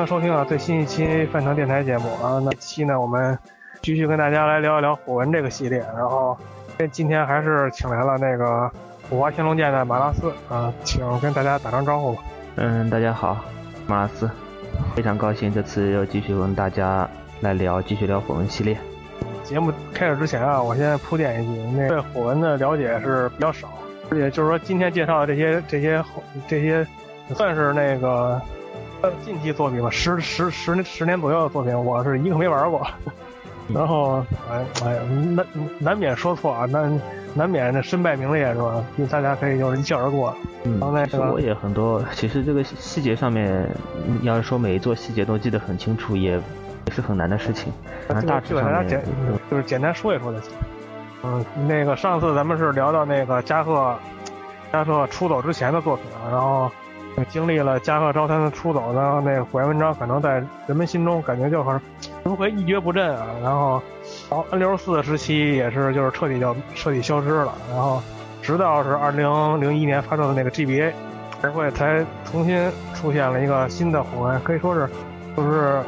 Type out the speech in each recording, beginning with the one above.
迎收听啊最新一期饭堂电台节目啊。那期呢，我们继续跟大家来聊一聊火纹这个系列。然后今天还是请来了那个五华天龙剑的马拉斯啊，请跟大家打声招呼吧。嗯，大家好，马拉斯，非常高兴这次又继续跟大家来聊，继续聊火纹系列。节目开始之前啊，我先铺垫一句，那对火纹的了解是比较少，而且就是说今天介绍的这些这些这些算是那个呃近期作品吧，十十十年十年左右的作品，我是一个没玩过。然后哎哎难难免说错啊，难难免这身败名裂是吧？大家可以就是一笑而过。嗯然后那个我也很多，其实这个细节上面，要是说每一座细节都记得很清楚，也也是很难的事情。反正大致上简，就是简单说一说就行。嗯，那个上次咱们是聊到那个加贺，加贺出走之前的作品啊，然后经历了加贺招摊的出走，然后那个火焰文章可能在人们心中感觉就好像如何一蹶不振啊，然后然后 N 六四时期也是就是彻底就彻底消失了，然后直到是二零零一年发售的那个 GBA，才会才重新出现了一个新的火纹，可以说是就是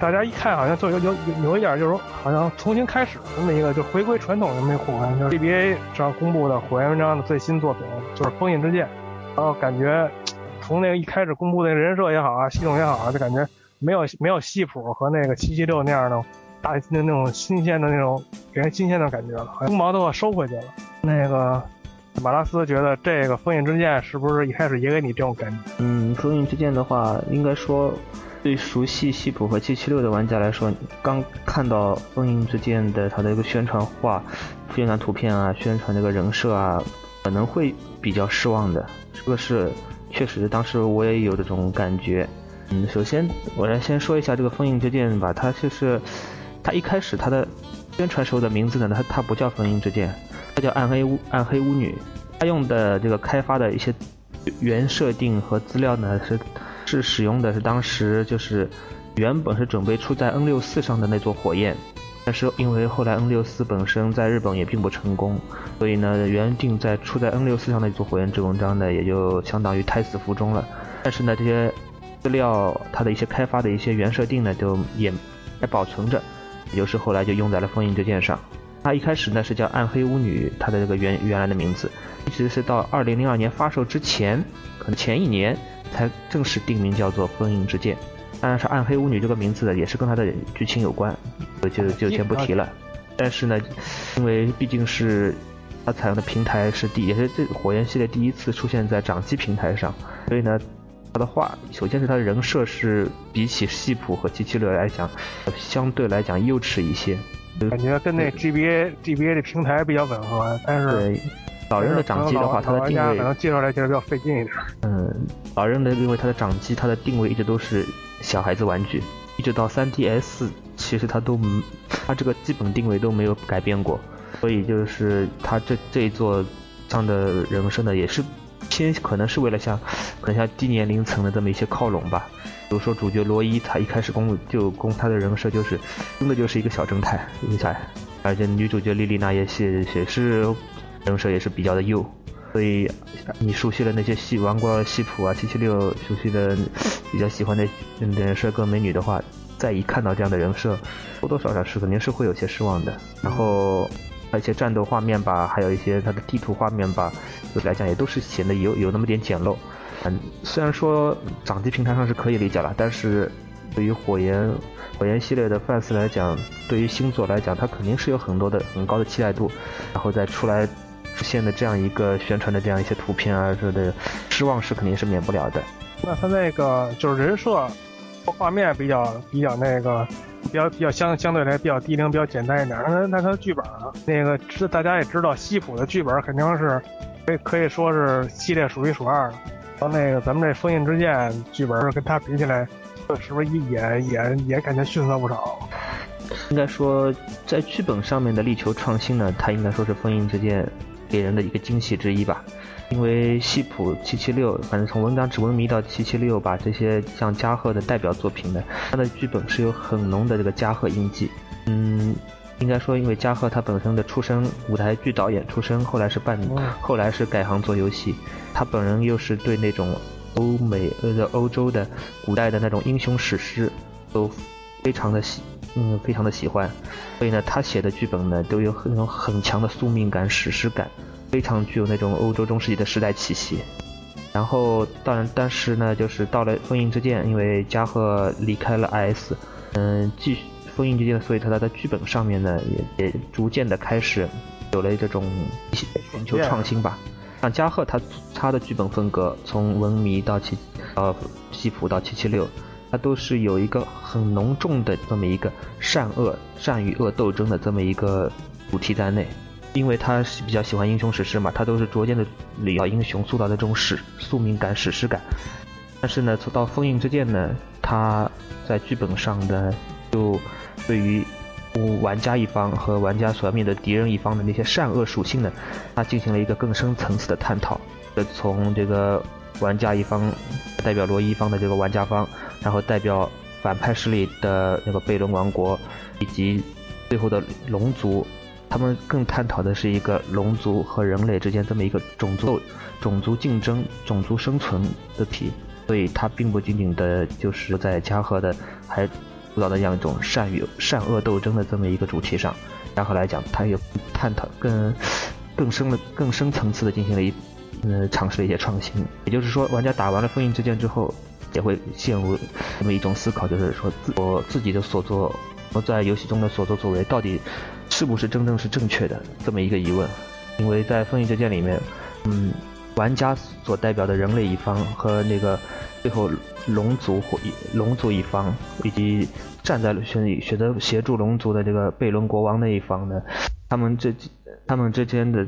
大家一看好像就有有有一点就是说好像重新开始这么一个就回归传统的那火纹，就是 GBA 上公布的火焰文章的最新作品就是封印之剑，然后感觉从那个一开始公布的人设也好啊，系统也好啊，就感觉没有没有西普和那个七七六那样的大那那种新鲜的那种给人新鲜的感觉了，好像锋芒都要收回去了。那个马拉斯觉得这个封印之剑是不是一开始也给你这种感觉？嗯，封印之剑的话，应该说对熟悉西普和七七六的玩家来说，刚看到封印之剑的它的一个宣传画、宣传图片啊、宣传这个人设啊，可能会比较失望的。这个是确实，当时我也有这种感觉。嗯，首先我来先说一下这个封印之剑吧，它就是它一开始它的宣传时候的名字呢，它它不叫封印之剑，它叫暗黑巫暗黑巫女。它用的这个开发的一些原设定和资料呢，是是使用的是当时就是原本是准备出在 N 六四上的那座火焰，但是因为后来 N 六四本身在日本也并不成功，所以呢原定在出在 N 六四上的一组火焰之纹章呢，也就相当于胎死腹中了。但是呢这些资料它的一些开发的一些原设定呢，就也还保存着，也就是后来就用在了封印之剑上。它一开始呢是叫暗黑巫女，它的这个原原来的名字，一直是到二零零二年发售之前，可能前一年才正式定名叫做封印之剑。当然是暗黑巫女这个名字呢，也是跟它的剧情有关，就就就先不提了。但是呢，因为毕竟是它采用的平台是第，也是这火焰系列第一次出现在掌机平台上，所以呢，它的话，首先是它的人设是比起系谱和七七六来讲，相对来讲幼稚一些。感觉跟那 GBA GBA 的平台比较吻合，但是对，老人的掌机的话，它的定位可能介绍来其实比较费劲一点。嗯，老人的因为它的掌机，它的定位一直都是小孩子玩具，一直到 3DS，其实它都嗯它这个基本定位都没有改变过，所以就是它这这一座上的人设呢，也是偏可能是为了向可能向低年龄层的这么一些靠拢吧。比如说主角罗伊，他一开始攻就攻他的人设就是真的就是一个小正太，一个小孩，而且女主角莉莉娜也是也是人设也是比较的幼，所以你熟悉了那些戏玩过戏谱啊七七六熟悉的比较喜欢的人设跟美女的话，再一看到这样的人设，多多少少是肯定是会有些失望的。然后而且战斗画面吧，还有一些它的地图画面吧，就来讲也都是显得有有那么点简陋。嗯，虽然说掌机平台上是可以理解了，但是对于火焰火焰系列的 fans 来讲，对于星座来讲，它肯定是有很多的很高的期待度，然后再出来出现的这样一个宣传的这样一些图片啊之类的，失望是肯定是免不了的。那他那个就是人设、画面比较比较那个比较比较相相对来比较低龄、比较简单一点。那那他的剧本啊，那个知大家也知道，西普的剧本肯定是可以可以说是系列数一数二的。然后那个咱们这《封印之剑》剧本跟他比起来，是不是也也也感觉逊色不少？应该说，在剧本上面的力求创新呢，它应该说是《封印之剑》给人的一个惊喜之一吧。因为西普七七六，反正从《文章指纹迷》到七七六，把这些像加贺的代表作品呢，它的剧本是有很浓的这个加贺印记。嗯，应该说，因为加贺他本身的出身，舞台剧导演出身，后来是办，后来是改行做游戏，他本人又是对那种欧美呃欧洲的古代的那种英雄史诗都非常的喜，嗯，非常的喜欢，所以呢，他写的剧本呢都有那种很强的宿命感、史诗感。非常具有那种欧洲中世纪的时代气息，然后当然，但是呢，就是到了封印之剑，因为加贺离开了 IS，嗯，继封印之剑，所以他他在剧本上面呢，也也逐渐的开始有了这种寻求创新吧。像加贺他他的剧本风格，从文迷到七到西普到七七六，它都是有一个很浓重的这么一个善恶善与恶斗争的这么一个主题在内。因为他是比较喜欢英雄史诗嘛，他都是逐渐的里要英雄塑造的这种史宿命感、史诗感。但是呢，从到封印之剑呢，他在剧本上的就对于玩家一方和玩家所要面对敌人一方的那些善恶属性呢，他进行了一个更深层次的探讨。从这个玩家一方代表罗伊方的这个玩家方，然后代表反派势力的那个贝伦王国，以及最后的龙族。他们更探讨的是一个龙族和人类之间这么一个种族种族竞争、种族生存的题，所以它并不仅仅的就是在加贺的还主导的这样一种善与善恶斗争的这么一个主题上。加贺来讲，他也探讨更更深的、更深层次的进行了一嗯尝试了一些创新。也就是说，玩家打完了封印之剑之后，也会陷入这么一种思考，就是说自我自己的所作，我在游戏中的所作所为到底。是不是真正是正确的这么一个疑问？因为在《封印之剑》里面，嗯，玩家所代表的人类一方和那个最后龙族或龙族一方，以及站在选选择协助龙族的这个贝伦国王那一方呢，他们这他们之间的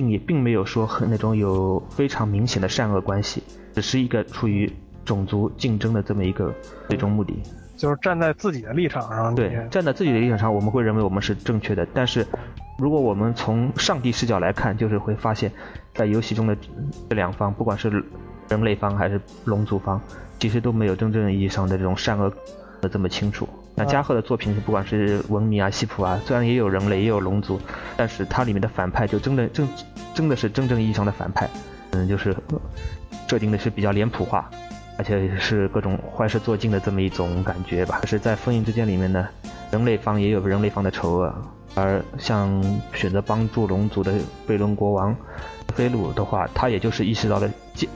并也并没有说很那种有非常明显的善恶关系，只是一个出于种族竞争的这么一个最终目的。就是站在自己的立场上，对，站在自己的立场上，我们会认为我们是正确的。但是，如果我们从上帝视角来看，就是会发现，在游戏中的这两方，不管是人类方还是龙族方，其实都没有真正意义上的这种善恶的这么清楚。那加贺的作品，不管是文明啊、西普啊，虽然也有人类，也有龙族，但是它里面的反派就真的真真的是真正意义上的反派，嗯，就是设定的是比较脸谱化。而且是各种坏事做尽的这么一种感觉吧。可是，在封印之剑里面呢，人类方也有人类方的丑恶，而像选择帮助龙族的贝伦国王菲鲁的话，他也就是意识到了见，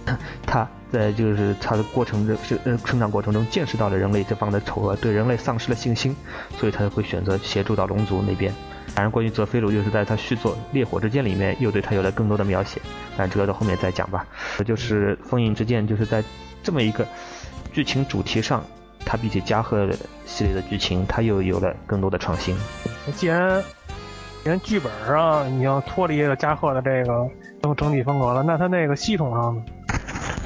他在就是他的过程中是呃成长过程中见识到了人类这方的丑恶，对人类丧失了信心，所以他会选择协助到龙族那边。当然，关于泽菲鲁，又是在他续作《烈火之剑》里面又对他有了更多的描写，但这个到后面再讲吧。就是封印之剑，就是在。这么一个剧情主题上，它比起加贺系列的剧情，它又有了更多的创新。既然连剧本上你要脱离了加贺的这个整整体风格了，那它那个系统上呢？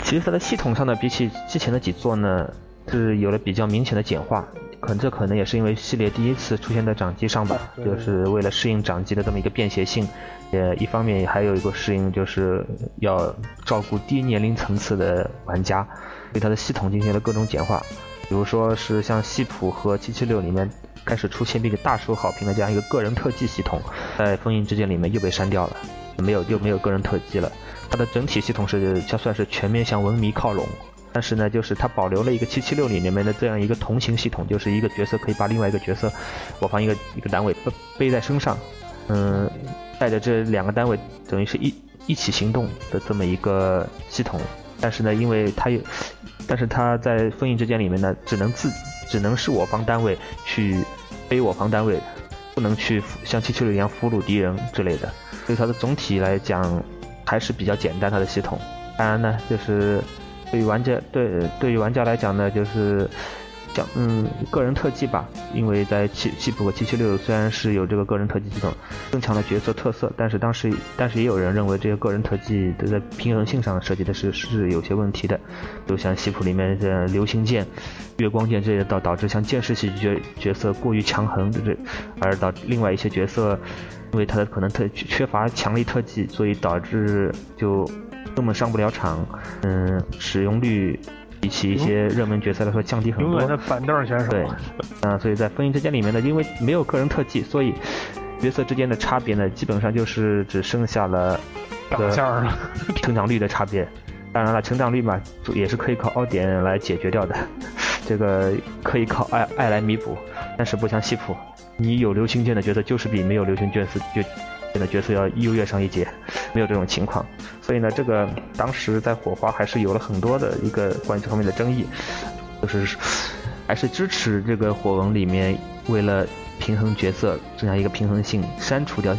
其实它的系统上呢，比起之前的几座呢，是有了比较明显的简化。可能这可能也是因为系列第一次出现在掌机上吧，就是为了适应掌机的这么一个便携性。也一方面还有一个适应，就是要照顾低年龄层次的玩家，对它的系统进行了各种简化。比如说是像系谱和七七六里面开始出现并且大受好评的这样一个个人特技系统，在封印之剑里面又被删掉了，没有又没有个人特技了。它的整体系统是就算是全面向文迷靠拢，但是呢，就是它保留了一个七七六里面的这样一个同行系统，就是一个角色可以把另外一个角色，我方一个一个单位背背在身上，嗯。带着这两个单位，等于是一一起行动的这么一个系统，但是呢，因为它有，但是他在封印之间里面呢，只能自只能是我方单位去背我方单位，不能去像七七六一样俘虏敌人之类的。所以它的总体来讲还是比较简单，它的系统。当然呢，就是对于玩家对对于玩家来讲呢，就是讲嗯个人特技吧，因为在七七普和七七六虽然是有这个个人特技系统，增强了角色特色，但是当时但是也有人认为这些个人特技都在平衡性上设计的是是有些问题的，就像西普里面的流星剑、月光剑这些导导致像剑士系角角色过于强横，这而导另外一些角色。因为他的可能特缺乏强力特技，所以导致就根本上不了场。嗯，使用率比起一些热门角色来说降低很多。永远的板凳选手。对，啊，所以在封印之间里面呢，因为没有个人特技，所以角色之间的差别呢，基本上就是只剩下了长相了，成长率的差别。当然了，成长率嘛，也是可以靠凹点来解决掉的，这个可以靠爱爱来弥补，但是不像西普。你有流星剑的角色，就是比没有流星剑是就的角色要优越上一截，没有这种情况。所以呢，这个当时在火花还是有了很多的一个关于这方面的争议，就是还是支持这个火纹里面为了平衡角色增加一个平衡性，删除掉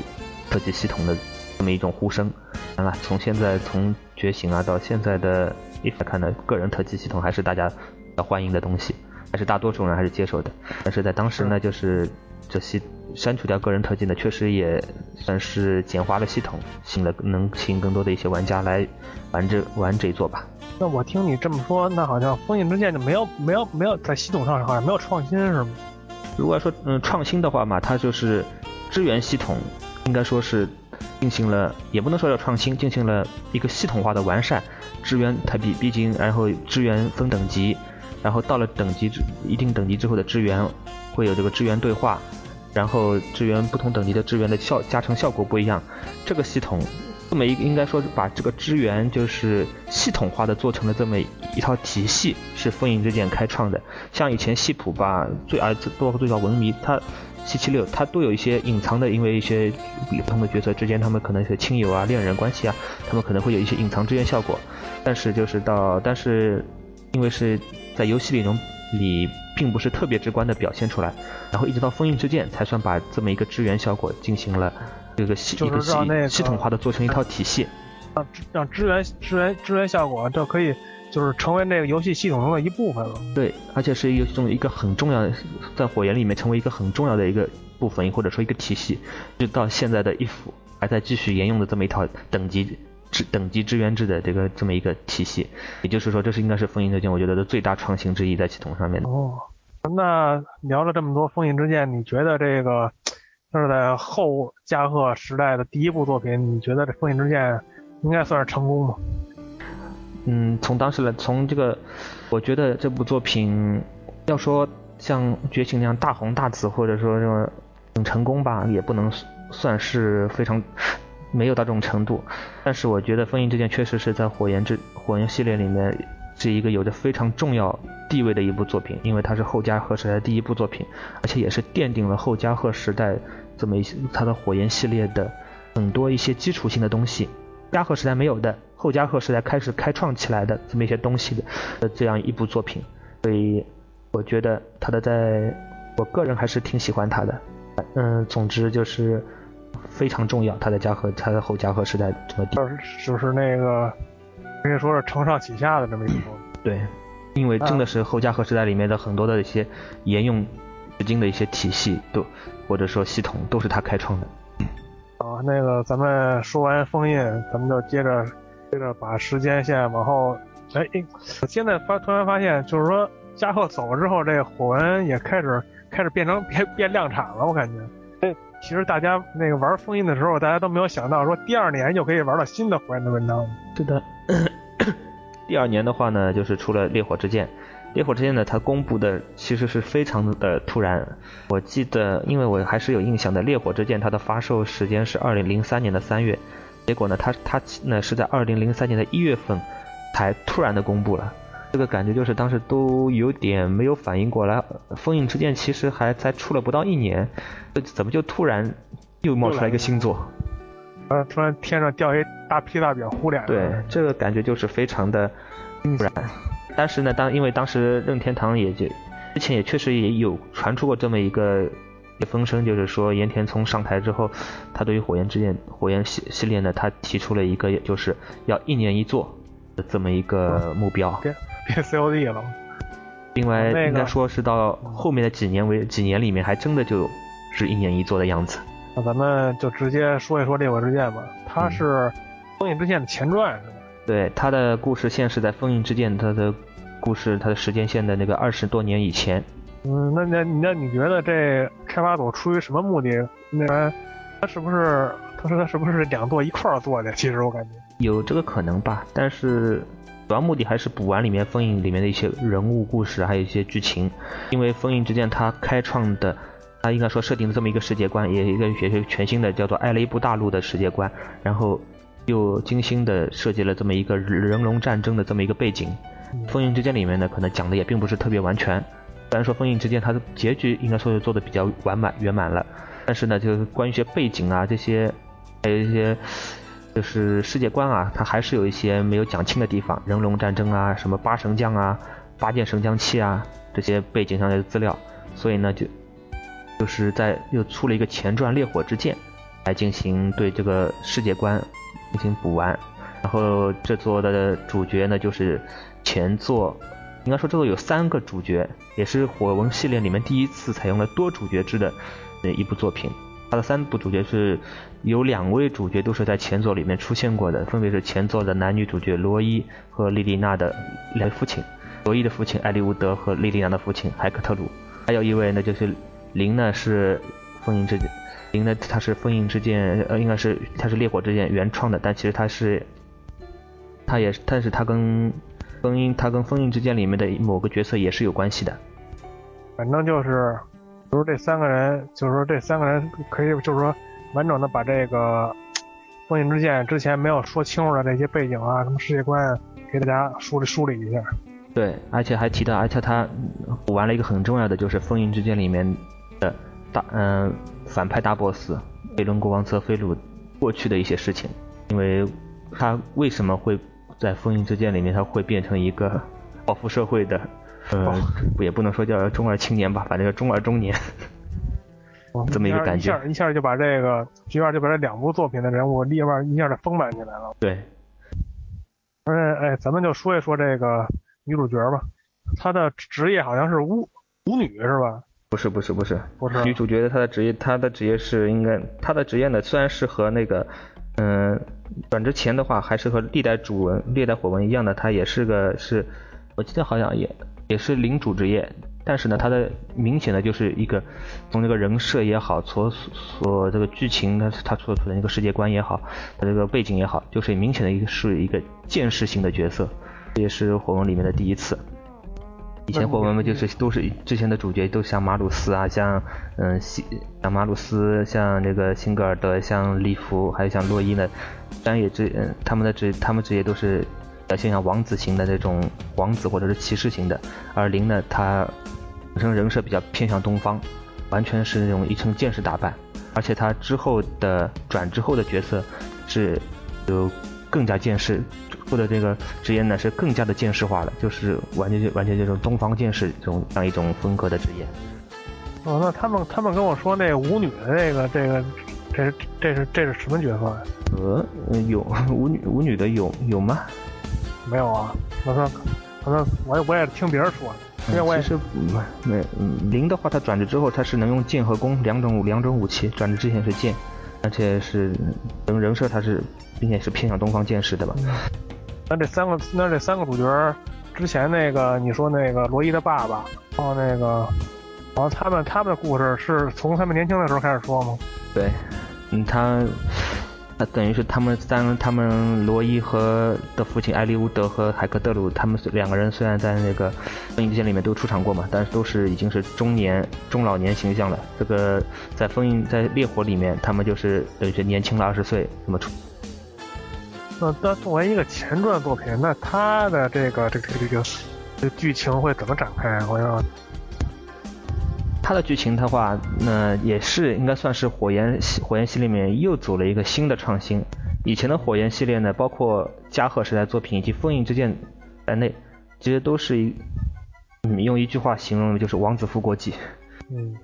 特技系统的这么一种呼声。当然了，从现在从觉醒啊到现在的一来看呢，个人特技系统还是大家比较欢迎的东西，还是大多数人还是接受的。但是在当时呢，就是。这些删除掉个人特技呢，确实也算是简化了系统，吸引了能吸引更多的一些玩家来玩这玩这一座吧。那我听你这么说，那好像封印之剑就没有没有没有在系统上好像没有创新是吗？如果说嗯创新的话嘛，它就是支援系统，应该说是进行了，也不能说要创新，进行了一个系统化的完善。支援它毕毕竟，然后支援分等级，然后到了等级之一定等级之后的支援会有这个支援对话。然后支援不同等级的支援的效加成效果不一样，这个系统这么一应该说是把这个支援就是系统化的做成了这么一套体系，是风影之剑开创的。像以前系谱吧，最啊包括最早文迷，它七七六它都有一些隐藏的，因为一些不同的角色之间，他们可能是亲友啊、恋人关系啊，他们可能会有一些隐藏支援效果。但是就是到但是因为是在游戏里中。里并不是特别直观的表现出来，然后一直到封印之剑才算把这么一个支援效果进行了这个系一个系系统化的做成一套体系，让让支援支援支援效果这可以就是成为那个游戏系统中的一部分了。对，而且是一个中一个很重要的，在火焰里面成为一个很重要的一个部分，或者说一个体系，就到现在的一副还在继续沿用的这么一套等级。支等级支援制的这个这么一个体系，也就是说，这是应该是封印之剑，我觉得的最大创新之一在系统上面。哦，那聊了这么多封印之剑，你觉得这个就是在后加贺时代的第一部作品，你觉得这封印之剑应该算是成功吗？嗯，从当时来，从这个，我觉得这部作品要说像觉醒那样大红大紫，或者说这种很成功吧，也不能算是非常。没有到这种程度，但是我觉得《封印之剑》确实是在火焰之火焰系列里面是一个有着非常重要地位的一部作品，因为它是后加贺时代第一部作品，而且也是奠定了后加贺时代这么一些它的火焰系列的很多一些基础性的东西，加贺时代没有的，后加贺时代开始开创起来的这么一些东西的这样一部作品，所以我觉得他的在我个人还是挺喜欢他的，嗯，总之就是。非常重要，他在嘉禾，他在后嘉禾时代这么地，就是那个可以说是承上启下的这么一个。对，因为真的是后嘉禾时代里面的很多的一些沿用至今的一些体系，都或者说系统都是他开创的。啊，那个咱们说完封印，咱们就接着接着把时间线往后。哎，我现在发突然发现，就是说嘉禾走了之后，这个火纹也开始开始变成变变量产了，我感觉。其实大家那个玩封印的时候，大家都没有想到说第二年就可以玩到新的火焰的文章。对的，第二年的话呢，就是出了烈火之剑。烈火之剑呢，它公布的其实是非常的突然。我记得，因为我还是有印象的，烈火之剑它的发售时间是二零零三年的三月，结果呢，它它呢是在二零零三年的一月份才突然的公布了。这个感觉就是当时都有点没有反应过来，封印之剑其实还才出了不到一年，怎么就突然又冒出来一个新作？呃，突然天上掉一大批大饼糊脸。对，这个感觉就是非常的突然。但是呢，当因为当时任天堂也就之前也确实也有传出过这么一个风声，就是说岩田聪上台之后，他对于火焰之剑、火焰系系列呢，他提出了一个就是要一年一做的这么一个目标。别别 COD 了。另外，应该说是到后面的几年为几年里面，还真的就是一年一做的样子。那咱们就直接说一说《烈火之剑》吧，它是《封印之剑》的前传是吧？对，它的故事线是在《封印之剑》它的故事它的时间线的那个二十多年以前。嗯，那那那你觉得这开发组出于什么目的？那他是不是他说他是不是两座一块儿做的？其实我感觉有这个可能吧，但是。主要目的还是补完里面封印里面的一些人物故事，还有一些剧情。因为封印之剑它开创的，它应该说设定的这么一个世界观，也一个也是全新的叫做艾雷布大陆的世界观。然后又精心的设计了这么一个人龙战争的这么一个背景。封印之剑里面呢，可能讲的也并不是特别完全。虽然说封印之剑它的结局应该说是做的比较完满圆满了，但是呢，就是关于一些背景啊这些，还有一些。就是世界观啊，它还是有一些没有讲清的地方，人龙战争啊，什么八神将啊，八剑神将器啊，这些背景上的资料，所以呢，就就是在又出了一个前传《烈火之剑》，来进行对这个世界观进行补完。然后这座的主角呢，就是前作，应该说这座有三个主角，也是火纹系列里面第一次采用了多主角制的一部作品。它的三部主角是有两位主角都是在前作里面出现过的，分别是前作的男女主角罗伊和莉莉娜的两父亲，罗伊的父亲艾利乌德和莉莉娜的父亲海克特鲁，还有一位呢就是林呢是封印之林呢他是封印之剑呃应该是他是烈火之剑原创的，但其实他是他也是但是他跟封印他跟封印之剑里面的某个角色也是有关系的，反正就是。就是这三个人，就是说这三个人可以，就是说完整的把这个《封印之剑》之前没有说清楚的这些背景啊、什么世界观，给大家梳理梳理一下。对，而且还提到，而且他补完了一个很重要的，就是《封印之剑》里面的大嗯反派大 boss 贝伦国王泽菲鲁过去的一些事情，因为他为什么会在《封印之剑》里面他会变成一个报复社会的？呃，也不能说叫中二青年吧，反正叫中二中年，这么一个感觉。一下一下就把这个，一下就把这两部作品的人物立马一下就丰满起来了。对。而且，哎，咱们就说一说这个女主角吧，她的职业好像是巫巫女是吧？不是不是不是不是。女主角的她的职业，她的职业是应该，她的职业呢虽然是和那个，嗯，转职前的话还是和历代主文历代火文一样的，她也是个是，我记得好像也。也是领主职业，但是呢，他的明显的就是一个从这个人设也好，所所这个剧情他他所处的那个世界观也好，他这个背景也好，就是明显的一个是一个见识型的角色，这也是火纹里面的第一次。以前火纹嘛就是都是之前的主角都像马鲁斯啊，像嗯辛像马鲁斯，像那个辛格尔德，像利弗，还有像洛伊呢，但也这嗯他们的职他们职业都是。表现像王子型的那种王子或者是骑士型的，而林呢，他本身人设比较偏向东方，完全是那种一身剑士打扮，而且他之后的转之后的角色是有更加剑士，或者这个职业呢是更加的剑士化了，就是完全就完全这种东方剑士这种这样一种风格的职业。哦，那他们他们跟我说那舞女的那个这个，这是这是这是什么角色呀？呃，有 舞女舞女的有有吗？没有啊，我说，可能我也我也听别人说的，因为我也是没零的话，他转职之后他是能用剑和弓两种两种武器，转职之前是剑，而且是人人设他是并且是偏向东方剑士的吧？那这三个那这三个主角之前那个你说那个罗伊的爸爸，然后那个，然后他们他们的故事是从他们年轻的时候开始说吗？对，嗯他。那等于是他们三，他们罗伊和的父亲艾利乌德和海克德鲁，他们两个人虽然在那个封印之剑里面都出场过嘛，但是都是已经是中年中老年形象了。这个在封印在烈火里面，他们就是等于是年轻了二十岁这么出。那那作为一个前传作品，那他的这个这个这个这个剧情会怎么展开？我要。它的剧情的话，那也是应该算是火焰系火焰系里面又走了一个新的创新。以前的火焰系列呢，包括加贺时代作品以及封印之剑在内，其实都是一，嗯，用一句话形容的就是王子复国记。嗯，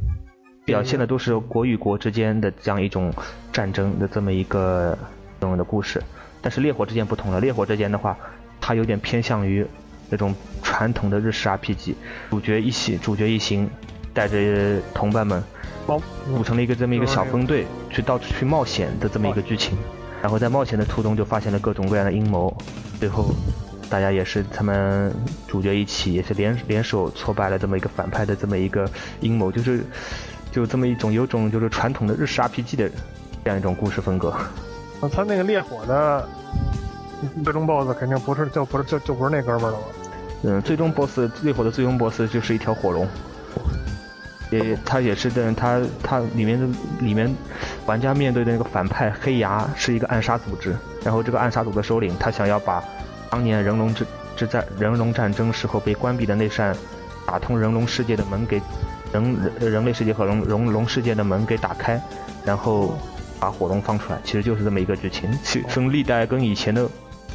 表现的都是国与国之间的这样一种战争的这么一个这种的故事。但是烈火之剑不同了，烈火之剑的话，它有点偏向于那种传统的日式 RPG，主角一行，主角一行带着同伴们包组成了一个这么一个小分队，去到处去冒险的这么一个剧情。然后在冒险的途中就发现了各种各样的阴谋，最后大家也是他们主角一起也是联联手挫败了这么一个反派的这么一个阴谋，就是就这么一种有种就是传统的日式 RPG 的这样一种故事风格。啊他那个烈火的最终 BOSS 肯定不是就不是就就不是那哥们儿了吧？嗯，最终 BOSS 烈火的最终 BOSS 就是一条火龙。也，他也是的，他他里面的里面玩家面对的那个反派黑牙是一个暗杀组织，然后这个暗杀组的首领他想要把当年人龙之之战人龙战争时候被关闭的那扇打通人龙世界的门给人人类世界和龙龙龙世界的门给打开，然后把火龙放出来，其实就是这么一个剧情，其从历代跟以前的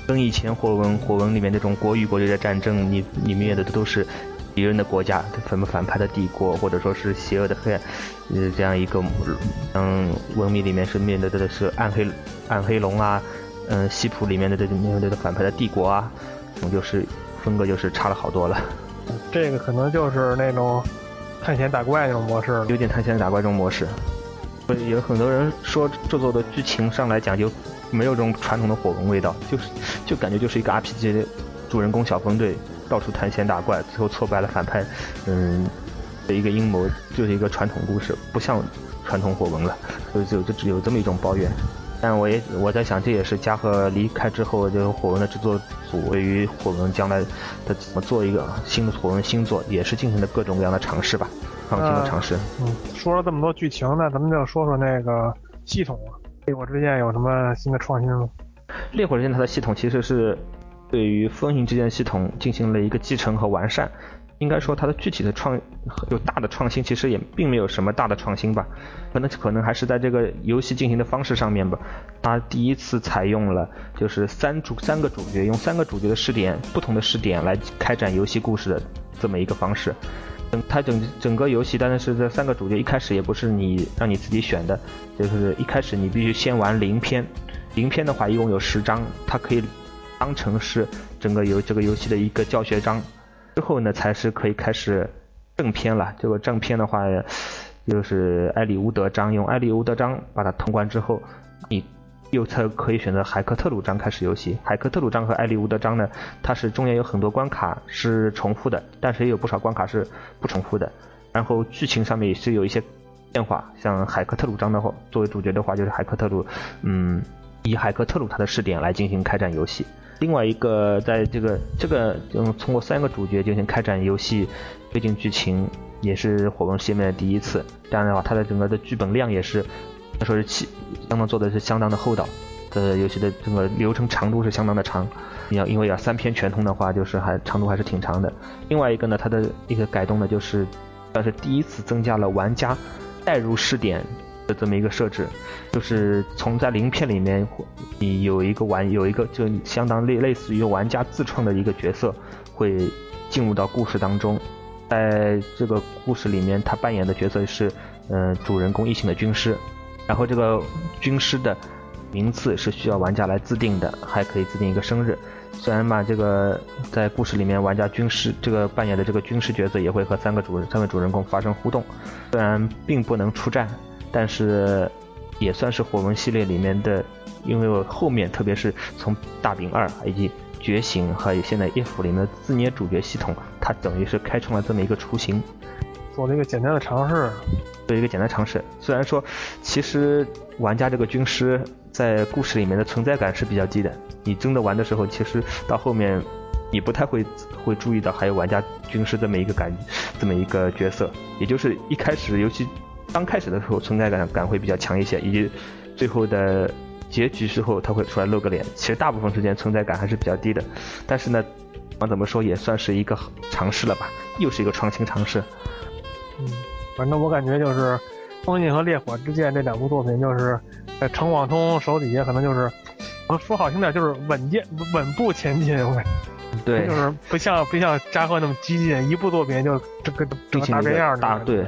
跟以前火文火文里面那种国与国之间的战争，你你面对的都是。敌人的国家，什么反派的帝国，或者说是邪恶的黑暗，呃，这样一个嗯文明里面是面对的是暗黑暗黑龙啊，嗯，西普里面的这面对的反派的帝国啊，那种就是风格就是差了好多了。这个可能就是那种探险打怪那种模式了，有点探险打怪这种模式。所以有很多人说这座的剧情上来讲就没有这种传统的火龙味道，就是就感觉就是一个 RPG 的主人公小分队。到处探险打怪，最后挫败了反派，嗯，的一个阴谋，就是一个传统故事，不像传统火纹了，所以就就只有这么一种抱怨。但我也我在想，这也是嘉禾离开之后，这个火纹的制作组对于火纹将来的怎么做一个新的火纹新作，也是进行了各种各样的尝试吧，创新的尝试。嗯，说了这么多剧情那，咱们就说说那个系统。烈火之剑有什么新的创新吗？烈火之剑它的系统其实是。对于风行之间的系统进行了一个继承和完善，应该说它的具体的创有大的创新，其实也并没有什么大的创新吧，可能可能还是在这个游戏进行的方式上面吧。它第一次采用了就是三主三个主角用三个主角的试点不同的试点来开展游戏故事的这么一个方式。整它整整个游戏当然是这三个主角一开始也不是你让你自己选的，就是一开始你必须先玩零篇，零篇的话一共有十章，它可以。当成是整个游这个游戏的一个教学章，之后呢才是可以开始正片了。这个正片的话，就是埃里乌德章，用埃里乌德章把它通关之后，你右侧可以选择海克特鲁章开始游戏。海克特鲁章和埃里乌德章呢，它是中间有很多关卡是重复的，但是也有不少关卡是不重复的。然后剧情上面也是有一些变化，像海克特鲁章的话，作为主角的话就是海克特鲁，嗯，以海克特鲁他的视点来进行开展游戏。另外一个，在这个这个嗯，通过三个主角进行开展游戏推进剧情，也是火纹系列的第一次。这样的话，它的整个的剧本量也是，说是相相当做的是相当的厚道。的游戏的整个流程长度是相当的长。你要因为要三篇全通的话，就是还长度还是挺长的。另外一个呢，它的一个改动呢，就是算是第一次增加了玩家代入视点。的这么一个设置，就是从在零片里面，你有一个玩有一个就相当类类似于玩家自创的一个角色，会进入到故事当中，在这个故事里面，他扮演的角色是嗯主人公一行的军师，然后这个军师的名字是需要玩家来自定的，还可以自定一个生日。虽然嘛，这个在故事里面，玩家军师这个扮演的这个军师角色也会和三个主人三位主人公发生互动，虽然并不能出战。但是也算是火纹系列里面的，因为我后面特别是从大饼二以及觉醒还有现在 if 里面的自捏主角系统，它等于是开创了这么一个雏形，做了一个简单的尝试，做一个简单尝试。虽然说其实玩家这个军师在故事里面的存在感是比较低的，你真的玩的时候，其实到后面你不太会会注意到还有玩家军师这么一个感这么一个角色，也就是一开始尤其。刚开始的时候存在感感会比较强一些，以及最后的结局时候他会出来露个脸。其实大部分时间存在感还是比较低的，但是呢，管怎么说也算是一个尝试了吧，又是一个创新尝试。嗯，反正我感觉就是《封印》和《烈火之剑》这两部作品，就是在程广通手底下，可能就是我说好听点，就是稳健稳步前进。我感觉对就，是不像不像嘉禾那么激进，一部作品就这个整个大变样儿那种个大对，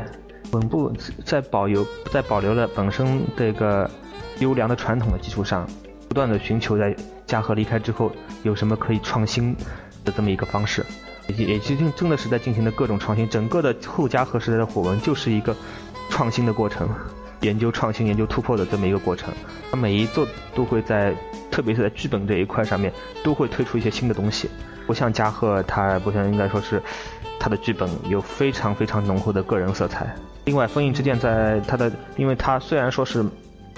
稳步在保有在保留了本身这个优良的传统的基础上，不断的寻求在嘉禾离开之后有什么可以创新的这么一个方式，也也其实真的是在进行的各种创新。整个的后嘉禾时代的火纹就是一个创新的过程，研究创新、研究突破的这么一个过程。它每一作都会在，特别是在剧本这一块上面，都会推出一些新的东西。不像嘉禾，它不像应该说是它的剧本有非常非常浓厚的个人色彩。另外，《封印之剑》在它的，因为它虽然说是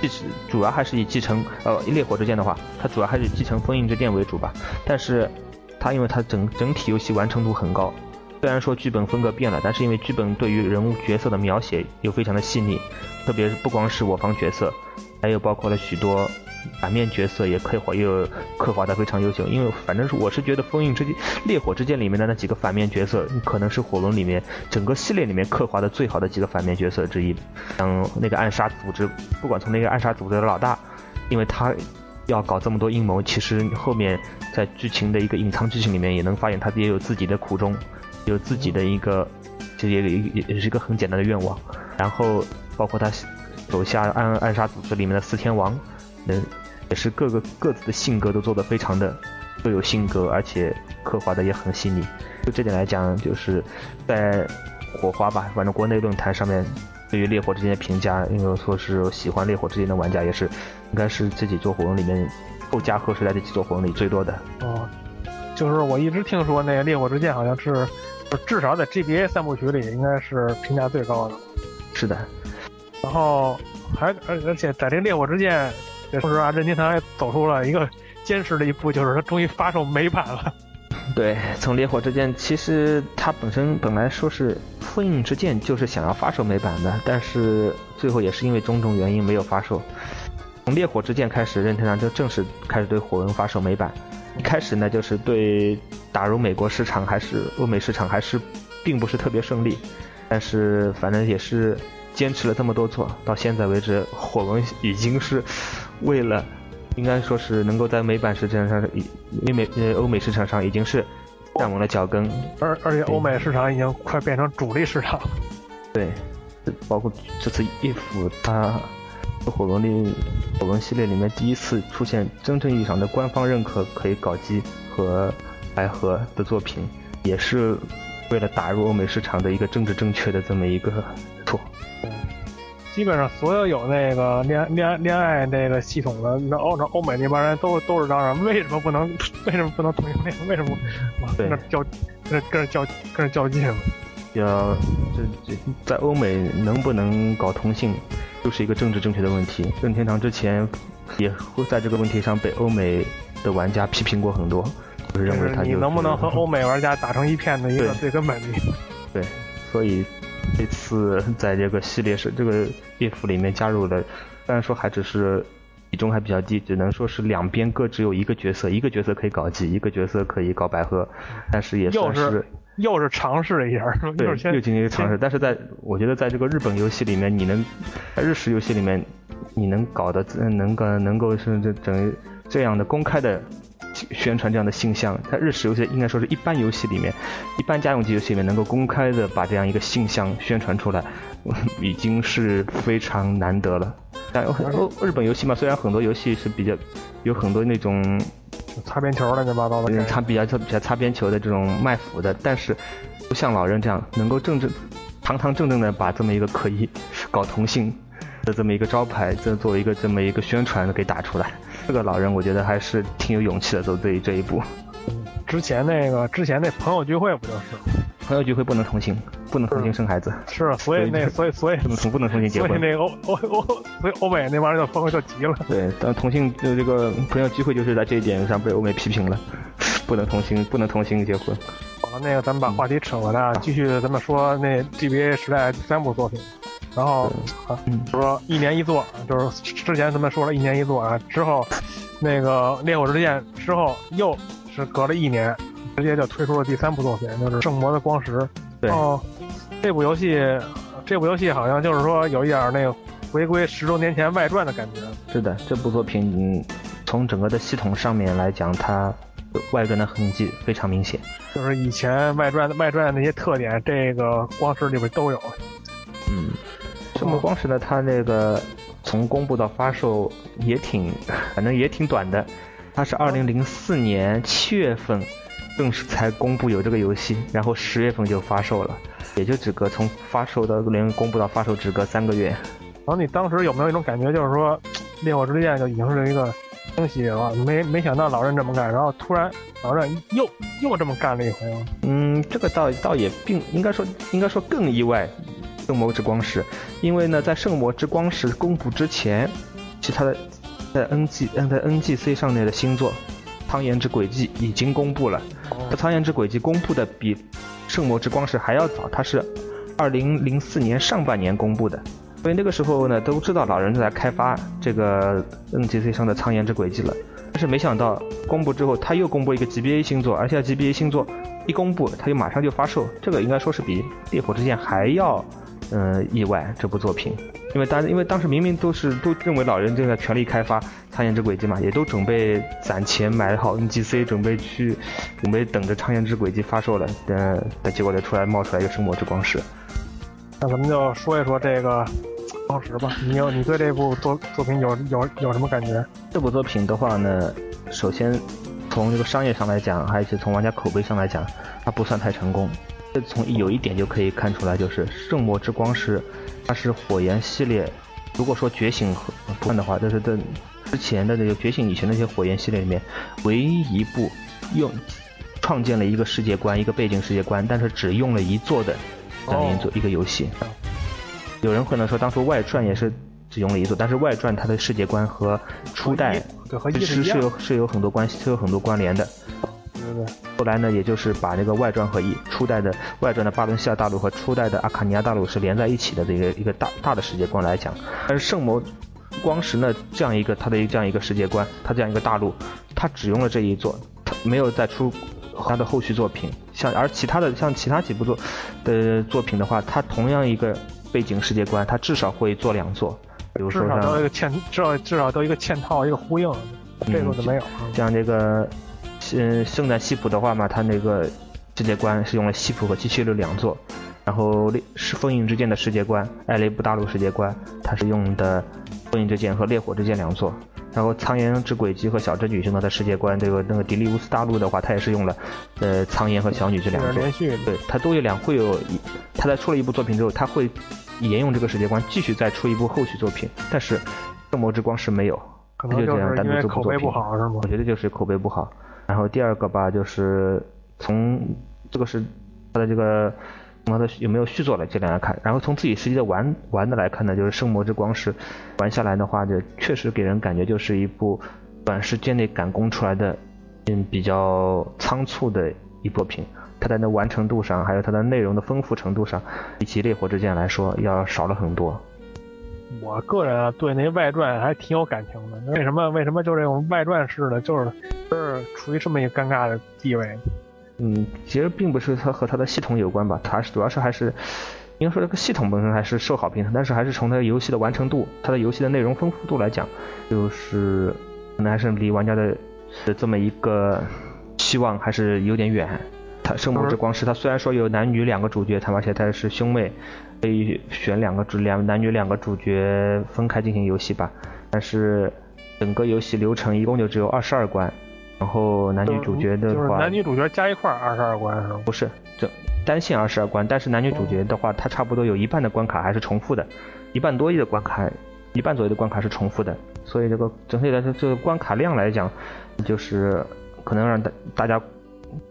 继主要还是以继承呃《烈火之剑》的话，它主要还是继承《封印之剑》为主吧。但是它因为它整整体游戏完成度很高，虽然说剧本风格变了，但是因为剧本对于人物角色的描写又非常的细腻，特别是不光是我方角色，还有包括了许多反面角色也刻画，也有刻画的非常优秀。因为反正是我是觉得《封印之》《烈火之剑》里面的那几个反面角色，可能是火龙里面整个系列里面刻画的最好的几个反面角色之一。像那个暗杀组织，不管从那个暗杀组织的老大，因为他要搞这么多阴谋，其实后面在剧情的一个隐藏剧情里面也能发现他也有自己的苦衷，有自己的一个，其实也也也是一个很简单的愿望。然后包括他手下暗暗杀组织里面的四天王，嗯，也是各个各自的性格都做得非常的都有性格，而且刻画的也很细腻。就这点来讲，就是在火花吧，反正国内论坛上面对于烈火之间的评价，应该说是喜欢烈火之间的玩家也是，应该是这几座火龙里面后嘉禾时代这几座火龙里最多的。哦，就是我一直听说那个《烈火之剑》好像是，至少在 GBA 三部曲里应该是评价最高的。是的，然后还而而且在这《烈火之剑》，也同时啊，任天堂也走出了一个坚实的一步，就是它终于发售美版了。对，从烈火之剑，其实它本身本来说是封印之剑，就是想要发售美版的，但是最后也是因为种种原因没有发售。从烈火之剑开始，任天堂就正式开始对火纹发售美版。一开始呢，就是对打入美国市场还是欧美市场还是并不是特别顺利，但是反正也是坚持了这么多座，到现在为止，火龙已经是为了应该说是能够在美版市场上，美美呃欧美市场上已经是站稳了脚跟。而而且欧美市场已经快变成主力市场了。对，包括这次 if 它火龙的火龙系列里面第一次出现真正意义上的官方认可可以搞基和白盒的作品，也是为了打入欧美市场的一个政治正确的这么一个错。基本上所有有那个恋恋恋爱那个系统的，那欧那欧美那帮人都都是嚷嚷，为什么不能 为什么不能同性恋？为什么哇跟那较跟那跟那较跟那较劲嘛？要这这在欧美能不能搞同性，就是一个政治正确的问题。任天堂之前也会在这个问题上被欧美的玩家批评过很多，就是认为他就是你能不能和欧美玩家打成一片的一个最根本的。对，所以这次 在这个系列是这个 if 里面加入了，虽然说还只是比重还比较低，只能说是两边各只有一个角色，一个角色可以搞基，一个角色可以搞百合，但是也算是又是尝试了一下，对 又是又进行一个尝试，但是在我觉得在这个日本游戏里面，你能在日式游戏里面，你能搞的嗯能够能够是这整这样的公开的宣传这样的形象，在日式游戏应该说是一般游戏里面，一般家用机游戏里面能够公开的把这样一个形象宣传出来，已经是非常难得了。但很多日本游戏嘛，虽然很多游戏是比较有很多那种擦边球乱七八糟的嗯，感觉。他比较比较擦边球的这种卖腐的，但是不像老人这样能够正正堂堂正正的把这么一个可以搞同性的这么一个招牌，这作为一个这么一个宣传给打出来。这个老人我觉得还是挺有勇气的，走这这一步。之前那个之前那朋友聚会不就是？朋友聚会不能同性，不能同性生孩子，是啊，所以那所以所以不能同不能同性结婚。所以那个欧欧欧，所以欧美那帮人就朋友就急了。对，但同性就这个朋友聚会就是在这一点上被欧美批评了，不能同性不能同性结婚。好了，那个咱们把话题扯回来啊，继续咱们说那 GBA 时代第三部作品。然后啊，嗯就说一年一作，就是之前咱们说了一年一作啊，之后那个烈火之剑之后又是隔了一年，直接就推出了第三部作品，就是《圣魔的光石》。对然后这部游戏这部游戏好像就是说有一点那个回归十多年前外传的感觉。是的，这部作品嗯从整个的系统上面来讲，它外传的痕迹非常明显。就是以前外传外传的那些特点，这个光石里边都有。嗯，圣魔光石呢，它那个从公布到发售也挺，反正也挺短的。它是二零零四年七月份正式才公布有这个游戏，然后十月份就发售了，也就只隔从发售到连公布到发售只隔三个月。然后你当时有没有一种感觉，就是说《烈火之剑》就已经是一个惊喜了，没没想到老任这么干，然后突然老任又又这么干了一回。嗯，这个倒倒也并应该说应该说更意外。圣魔之光石，因为呢，在圣魔之光石公布之前，其他的在 N G 嗯在 N G C 上面的星座《苍炎之轨迹》已经公布了。这《苍炎之轨迹》公布的比圣魔之光石还要早，它是二零零四年上半年公布的。所以那个时候呢，都知道老人在开发这个 N G C 上的《苍炎之轨迹》了。但是没想到公布之后，他又公布一个 G B A 星座，而且 G B A 星座一公布，他就马上就发售。这个应该说是比《烈火之剑》还要。嗯，意外这部作品，因为当因为当时明明都是都认为老人正在全力开发《苍炎之轨迹》嘛，也都准备攒钱买好 NGC，准备去准备等着《苍炎之轨迹》发售了，但但结果就出来冒出来一个圣魔之光石。那咱们就说一说这个 光石吧，你有你对这部作作品有有有什么感觉？这部作品的话呢，首先从这个商业上来讲，还是从玩家口碑上来讲，它不算太成功。这从有一点就可以看出来，就是《圣魔之光》是，它是火焰系列。如果说觉醒不算的话，这是在之前的那个觉醒以前那些火焰系列里面，唯一一部用创建了一个世界观、一个背景世界观，但是只用了一座的这样一座一个游戏。有人可能说，当初外传也是只用了一座，但是外传它的世界观和初代其实是有是有很多关系，是有很多关联的。后来呢，也就是把那个外传和一初代的外传的巴伦西亚大陆和初代的阿卡尼亚大陆是连在一起的这个一个大大的世界观来讲。但是圣魔光石呢，这样一个它的这样一个世界观，它这样一个大陆，它只用了这一座，它没有再出它的后续作品。像而其他的像其他几部作的作品的话，它同样一个背景世界观，它至少会做两座，比如说至少都一个嵌，至少至少都一个嵌套一个呼应，这个都没有。像这个。嗯，圣诞西普的话嘛，它那个世界观是用了西普和七七六两座，然后是封印之剑的世界观，艾雷布大陆世界观，它是用的封印之剑和烈火之剑两座，然后苍岩之轨迹和小之女兄呢的世界观，这个那个迪利乌斯大陆的话，它也是用了呃苍岩和小女这两座，对，它都有两会有，它在出了一部作品之后，它会沿用这个世界观继续再出一部后续作品，但是圣魔之光是没有，可能就是因为口碑不好是吗？我觉得就是口碑不好。然后第二个吧，就是从这个是它的这个它的有没有续作来这两来看，然后从自己实际的玩玩的来看呢，就是《圣魔之光》是玩下来的话，就确实给人感觉就是一部短时间内赶工出来的，嗯，比较仓促的一作品。它在那完成度上，还有它的内容的丰富程度上，比起《烈火之剑》来说要少了很多。我个人啊，对那外传还挺有感情的。为什么？为什么就这种外传式的，就是就是处于这么一个尴尬的地位？嗯，其实并不是它和它的系统有关吧，它是主要是还是应该说这个系统本身还是受好评，但是还是从它游戏的完成度、它的游戏的内容丰富度来讲，就是可能还是离玩家的的这么一个期望还是有点远。它圣母之光是它虽然说有男女两个主角，它而且它是兄妹。可以选两个主两男女两个主角分开进行游戏吧，但是整个游戏流程一共就只有二十二关，然后男女主角的话，男女主角加一块二十二关是吗？不是，这单线二十二关，但是男女主角的话，它差不多有一半的关卡还是重复的，一半多一的关卡，一半左右的关卡是重复的，所以这个整体来说，这个关卡量来讲，就是可能让大大家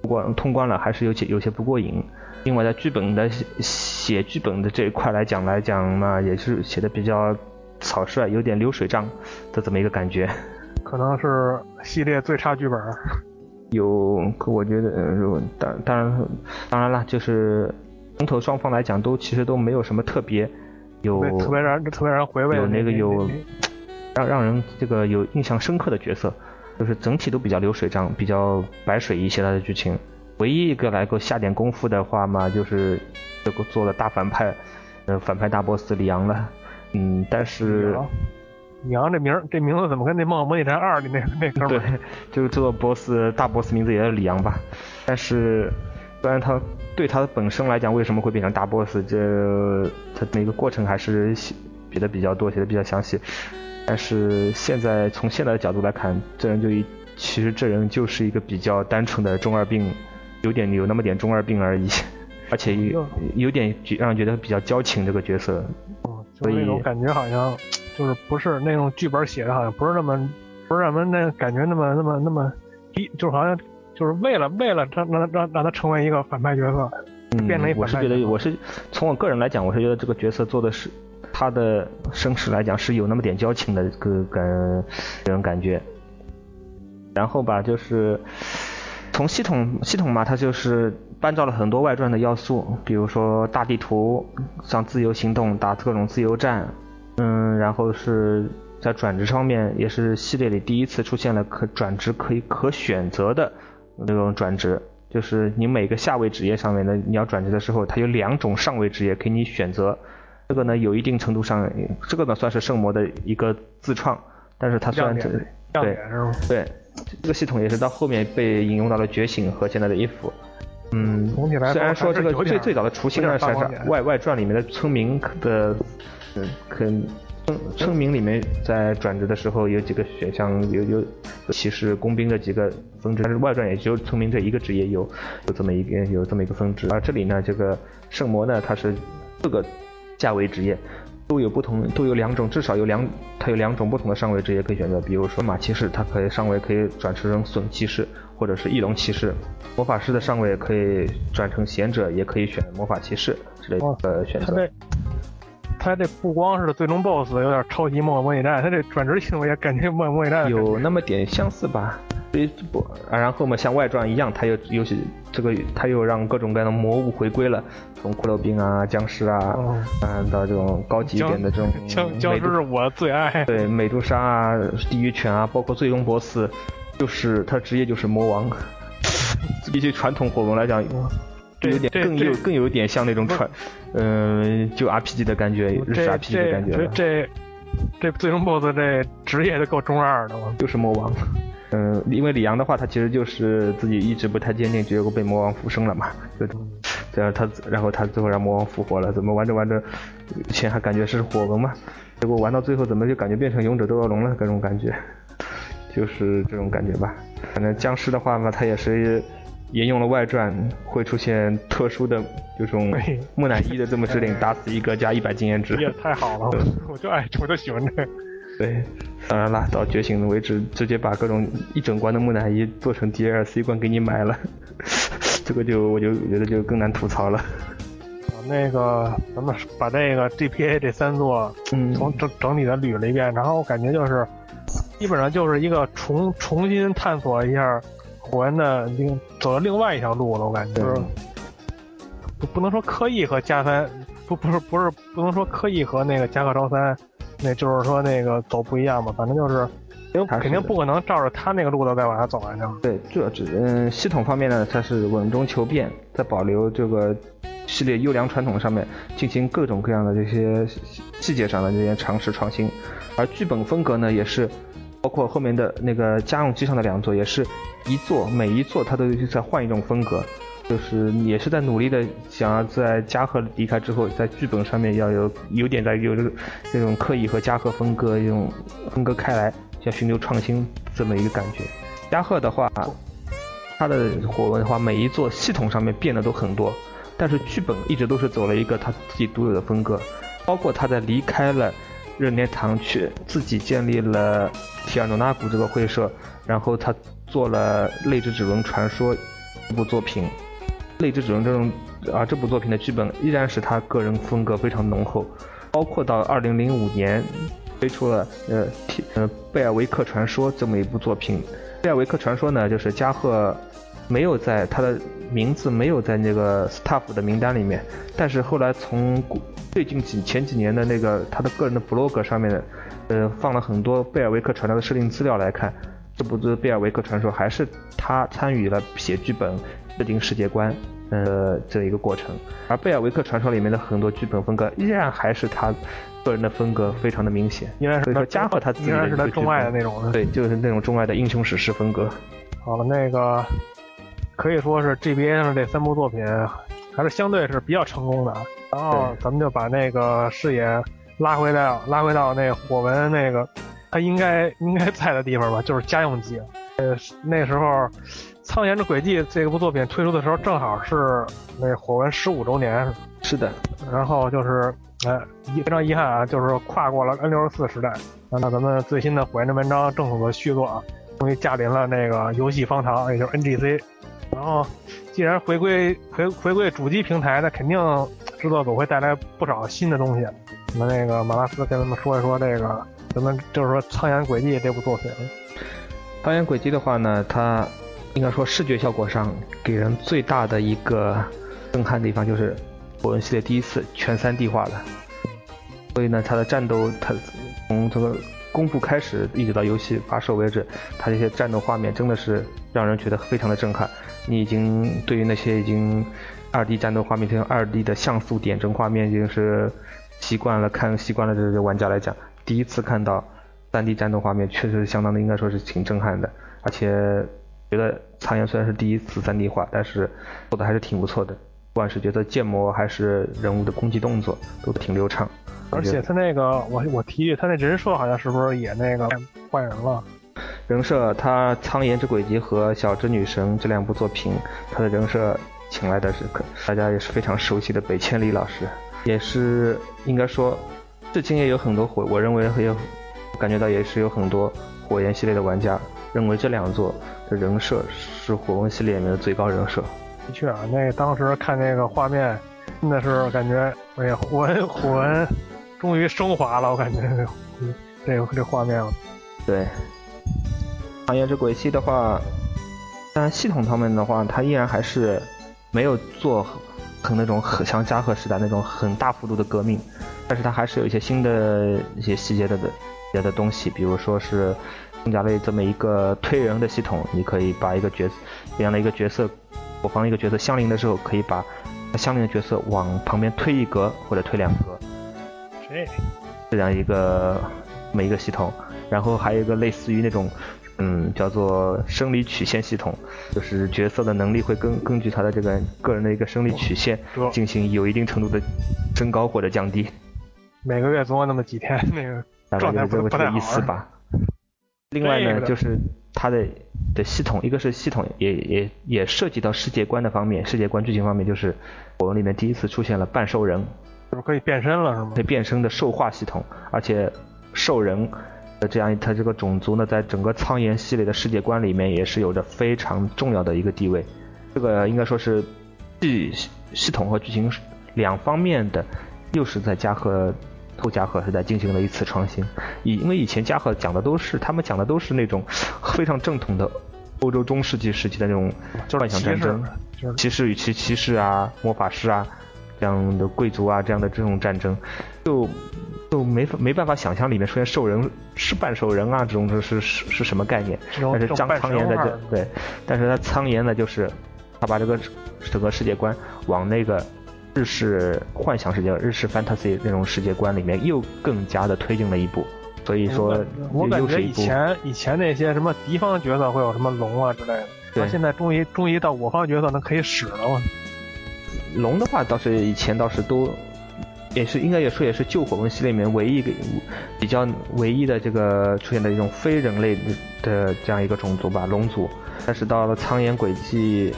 不过通关了，还是有些有些不过瘾。另外，在剧本的写剧本的这一块来讲来讲嘛，也是写的比较草率，有点流水账的这么一个感觉。可能是系列最差剧本。有，可我觉得，当当然当然了，就是从头双方来讲都其实都没有什么特别有特别让特别让人回味有那个有让让人这个有印象深刻的角色，就是整体都比较流水账，比较白水一些它的剧情。唯一一个来够下点功夫的话嘛，就是这个做了大反派，呃反派大 boss 李阳了。嗯，但是李阳这名这名字怎么跟那《梦模拟战二》里那那哥们对，就是这个 boss 大 boss 名字也是李阳吧？但是虽然他对他本身来讲为什么会变成大 boss，这他那个过程还是写的比较多，写的比较详细。但是现在从现在的角度来看，这人就一其实这人就是一个比较单纯的中二病，有点有那么点中二病而已，而且有有点让人觉得比较矫情这个角色。哦，就那种感觉好像就是不是那种剧本写的，好像不是那么不是让人那感觉那么那么那么低，就是好像就是为了为了让让让让他成为一个反派角色，变成一我是觉得我是从我个人来讲，我是觉得这个角色做的是。他的身世来讲是有那么点交情的，个感这种感觉。然后吧，就是从系统系统嘛，它就是搬照了很多外传的要素，比如说大地图，像自由行动，打各种自由战，嗯，然后是在转职方面，也是系列里第一次出现了可转职可以可选择的那种转职，就是你每个下位职业上面的你要转职的时候，它有两种上位职业给你选择。这个呢，有一定程度上，这个呢算是圣魔的一个自创，但是它虽然这对对，这个系统也是到后面被引用到了觉醒和现在的衣服。嗯，虽然说这个最最早的雏形呢是外外传里面的村民的，村村民里面在转职的时候有几个选项，有有骑士、工兵这几个分支，但是外传也只有村民这一个职业有有这么一个有这么一个分支，而这里呢，这个圣魔呢，它是各个。下位职业都有不同，都有两种，至少有两，它有两种不同的上位职业可以选择。比如说马骑士，它可以上位可以转成损骑士，或者是翼龙骑士。魔法师的上位可以转成贤者，也可以选魔法骑士之类的选择。他这，他这不光是最终 BOSS 有点抄袭末模拟战，他这转职行为也感觉末模拟战有那么点相似吧。不啊，然后嘛，像外传一样，他又又是这个，他又让各种各样的魔物回归了，从骷髅兵啊、僵尸啊，啊到这种高级一点的这种。僵僵尸是我最爱。对，美杜莎啊、地狱犬啊，包括最终 BOSS，就是他职业就是魔王。比起传统火龙来讲，有点更有更有点像那种传，嗯，就 RPG 的感觉，日式 RPG 的感觉。这这最终 BOSS 这职业就够中二的了，就是魔王。嗯，因为李阳的话，他其实就是自己一直不太坚定，结果被魔王附身了嘛。这样他，然后他最后让魔王复活了。怎么玩着玩着，以前还感觉是火龙嘛，结果玩到最后怎么就感觉变成勇者斗恶龙了？各种感觉，就是这种感觉吧。反正僵尸的话嘛，他也是沿用了外传，会出现特殊的这种木乃伊的这么指令，打死一个加一百经验值。也太好了，我就爱，我就喜欢这。对，当然啦，到觉醒为止，直接把各种一整关的木乃伊做成 DLC 关给你买了，这个就我就觉得就更难吐槽了。啊，那个咱们把这个 GPA 这三座从整整体的捋了一遍，然后我感觉就是基本上就是一个重重新探索一下火焰的另走了另外一条路了，我感觉就是不不能说刻意和加三不不是不是不能说刻意和那个加克招三。那就是说那个走不一样嘛，反正就是，因为肯定不可能照着他那个路子再往下走啊，就对，这这嗯，系统方面呢，它是稳中求变，在保留这个系列优良传统上面进行各种各样的这些细节上的这些尝试创新，而剧本风格呢，也是包括后面的那个家用机上的两座，也是一座每一座它都在换一种风格。就是也是在努力的想要在嘉禾离开之后，在剧本上面要有有点在有这个这种刻意和嘉禾分割，一种分割开来，要寻求创新这么一个感觉。嘉禾的话，他的火文的话，每一座系统上面变的都很多，但是剧本一直都是走了一个他自己独有的风格。包括他在离开了任天堂去自己建立了提尔诺纳古这个会社，然后他做了《泪之指纹传说》这部作品。《泪之指纹》这种啊，这部作品的剧本依然是他个人风格非常浓厚，包括到二零零五年推出了呃呃《贝尔维克传说》这么一部作品。《贝尔维克传说》呢，就是加贺没有在他的名字没有在那个 staff 的名单里面，但是后来从最近几前几年的那个他的个人的 blog 上面呃放了很多贝尔维克传说的设定资料来看，这部《贝尔维克传说》还是他参与了写剧本。制定世界观，呃这一个过程。而贝尔维克传说里面的很多剧本风格依然还是他个人的风格非常的明显，应该是说加贺他自己应该是他钟爱的那种对，就是那种钟爱的英雄史诗风格。好了，那个可以说是 GBA 上这三部作品还是相对是比较成功的。然后咱们就把那个视野拉回到拉回到那火纹那个他应该应该在的地方吧，就是家用机。呃，那时候《苍岩之轨迹》这部作品推出的时候，正好是那火纹十五周年，是的，然后就是，呃，遗非常遗憾啊，就是跨过了 N 六十四时代。那咱们最新的火焰之文章正统的续作啊，终于驾临了那个游戏方糖，也就是 NGC。然后，既然回归回回归主机平台，那肯定制作组会带来不少新的东西。那那个马拉斯跟咱们说一说这个，咱们就是说《苍岩轨迹》这部作品。《苍岩轨迹》的话呢，它应该说视觉效果上给人最大的一个震撼的地方就是火纹系列第一次全 3D 化了，所以呢，它的战斗，它从这个公布开始一直到游戏发售为止，它这些战斗画面真的是让人觉得非常的震撼。你已经对于那些已经 2D 战斗画面，这种 2D 的像素点阵画面，已经是习惯了看习惯了这些玩家来讲，第一次看到 3D 战斗画面，确实相当的应该说是挺震撼的。而且觉得苍岩虽然是第一次 3D 化，但是做的还是挺不错的，不管是角色建模还是人物的攻击动作，都挺流畅。而且他那个，我我提一句，他那人设好像是不是也那个换人了？人设，他《苍岩之轨迹》和《小之女神》这两部作品，他的人设请来的是可大家也是非常熟悉的北千里老师，也是应该说，至今也有很多火，我认为也有感觉到也是有很多火焰系列的玩家认为这两座的人设是火纹系列里面的最高人设。的确啊，那当时看那个画面，真的是感觉，哎呀，火纹火纹终于升华了，我感觉这个这画面了。对，行业之轨迹的话，但系统方面的话，它依然还是没有做很那种很像加贺时代那种很大幅度的革命，但是它还是有一些新的一些细节的的别的东西，比如说是增加了这么一个推人的系统，你可以把一个角色这样的一个角色，我方一个角色相邻的时候，可以把相邻的角色往旁边推一格或者推两格，这这样一个这么一个系统，然后还有一个类似于那种，嗯，叫做生理曲线系统，就是角色的能力会根根据他的这个个人的一个生理曲线进行有一定程度的升高或者降低，每个月总有那么几天，那个大概状态就是这个这个不不太好意思吧。另外呢，就是它的的系统，一个是系统也也也涉及到世界观的方面，世界观剧情方面，就是我们里面第一次出现了半兽人，就是可以变身了，是吗？可以变身的兽化系统，而且兽人的这样一它这个种族呢，在整个苍岩系列的世界观里面也是有着非常重要的一个地位。这个应该说是系系统和剧情两方面的，又是在加贺后加贺是在进行了一次创新。以因为以前加贺讲的都是他们讲的都是那种非常正统的欧洲中世纪时期的那种就是幻想战争，骑士与其骑士啊、魔法师啊这样的贵族啊这样的这种战争，就就没法没办法想象里面出现兽人是半兽人啊这种是是是是什么概念。但是张苍岩在这对，但是他苍岩呢就是他把这个整个世界观往那个日式幻想世界、日式 fantasy 那种世界观里面又更加的推进了一步。所以说我感觉以前以前那些什么敌方角色会有什么龙啊之类的，对到现在终于终于到我方角色能可以使了，我龙的话倒是以前倒是都，也是应该也说也是旧火纹系列里面唯一一个比较唯一的这个出现的一种非人类的这样一个种族吧，龙族。但是到了苍岩轨迹，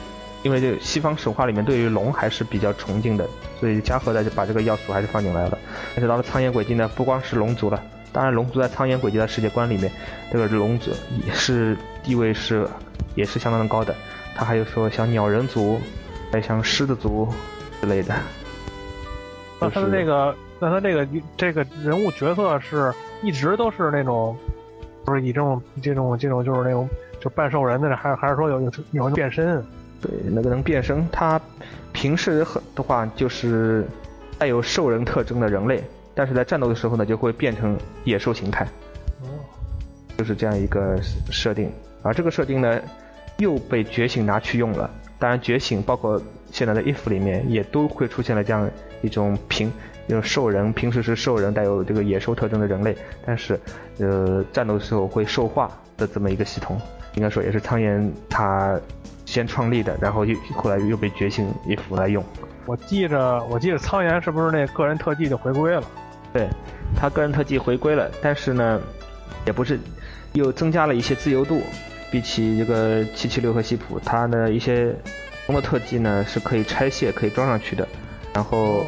因为这个西方神话里面对于龙还是比较崇敬的，所以加贺的就把这个要素还是放进来了。而且到了苍岩轨迹呢，不光是龙族了，当然龙族在苍岩轨迹的世界观里面，这个龙族也是地位是也是相当的高的。他还有说像鸟人族，还有像狮子族之类的。那他的就是这个，那他这个这个人物角色是一直都是那种，就是以这种这种这种就是那种就半兽人的，还还是说有有有变身？对，那个能变身，它平时很的话就是带有兽人特征的人类，但是在战斗的时候呢，就会变成野兽形态，哦，就是这样一个设定。而这个设定呢，又被觉醒拿去用了，当然觉醒，包括现在的 if 里面也都会出现了这样一种平。那种兽人平时是兽人，带有这个野兽特征的人类，但是，呃，战斗的时候会兽化的这么一个系统，应该说也是苍岩他先创立的，然后又后来又被觉醒一服来用。我记着，我记着苍岩是不是那个人特技就回归了？对，他个人特技回归了，但是呢，也不是又增加了一些自由度，比起这个七七六和西普，他的一些同的特技呢是可以拆卸、可以装上去的，然后。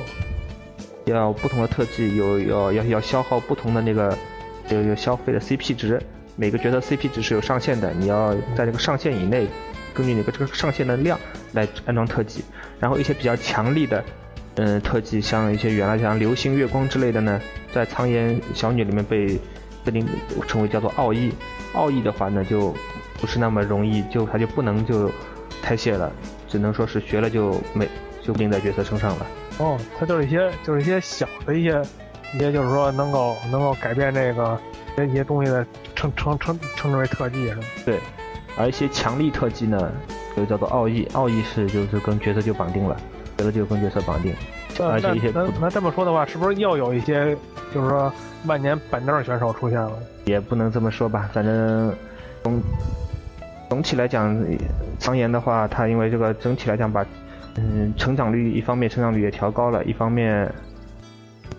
要不同的特技有要要要消耗不同的那个有有消费的 CP 值，每个角色 CP 值是有上限的，你要在这个上限以内，根据那个这个上限的量来安装特技。然后一些比较强力的嗯特技，像一些原来像流星月光之类的呢，在苍岩小女里面被被定称为叫做奥义。奥义的话呢就不是那么容易，就它就不能就拆卸了，只能说是学了就没就定在角色身上了。哦，它就是一些，就是一些小的一些，一些就是说能够能够改变这个一些东西的称称称称之为特技是吧？对，而一些强力特技呢，就叫做奥义，奥义是就是跟角色就绑定了，角色就跟角色绑定。而且一些那那这么说的话，是不是又有一些就是说万年板凳选手出现了？也不能这么说吧，反正总总体来讲，苍岩的话，他因为这个整体来讲把。嗯，成长率一方面成长率也调高了，一方面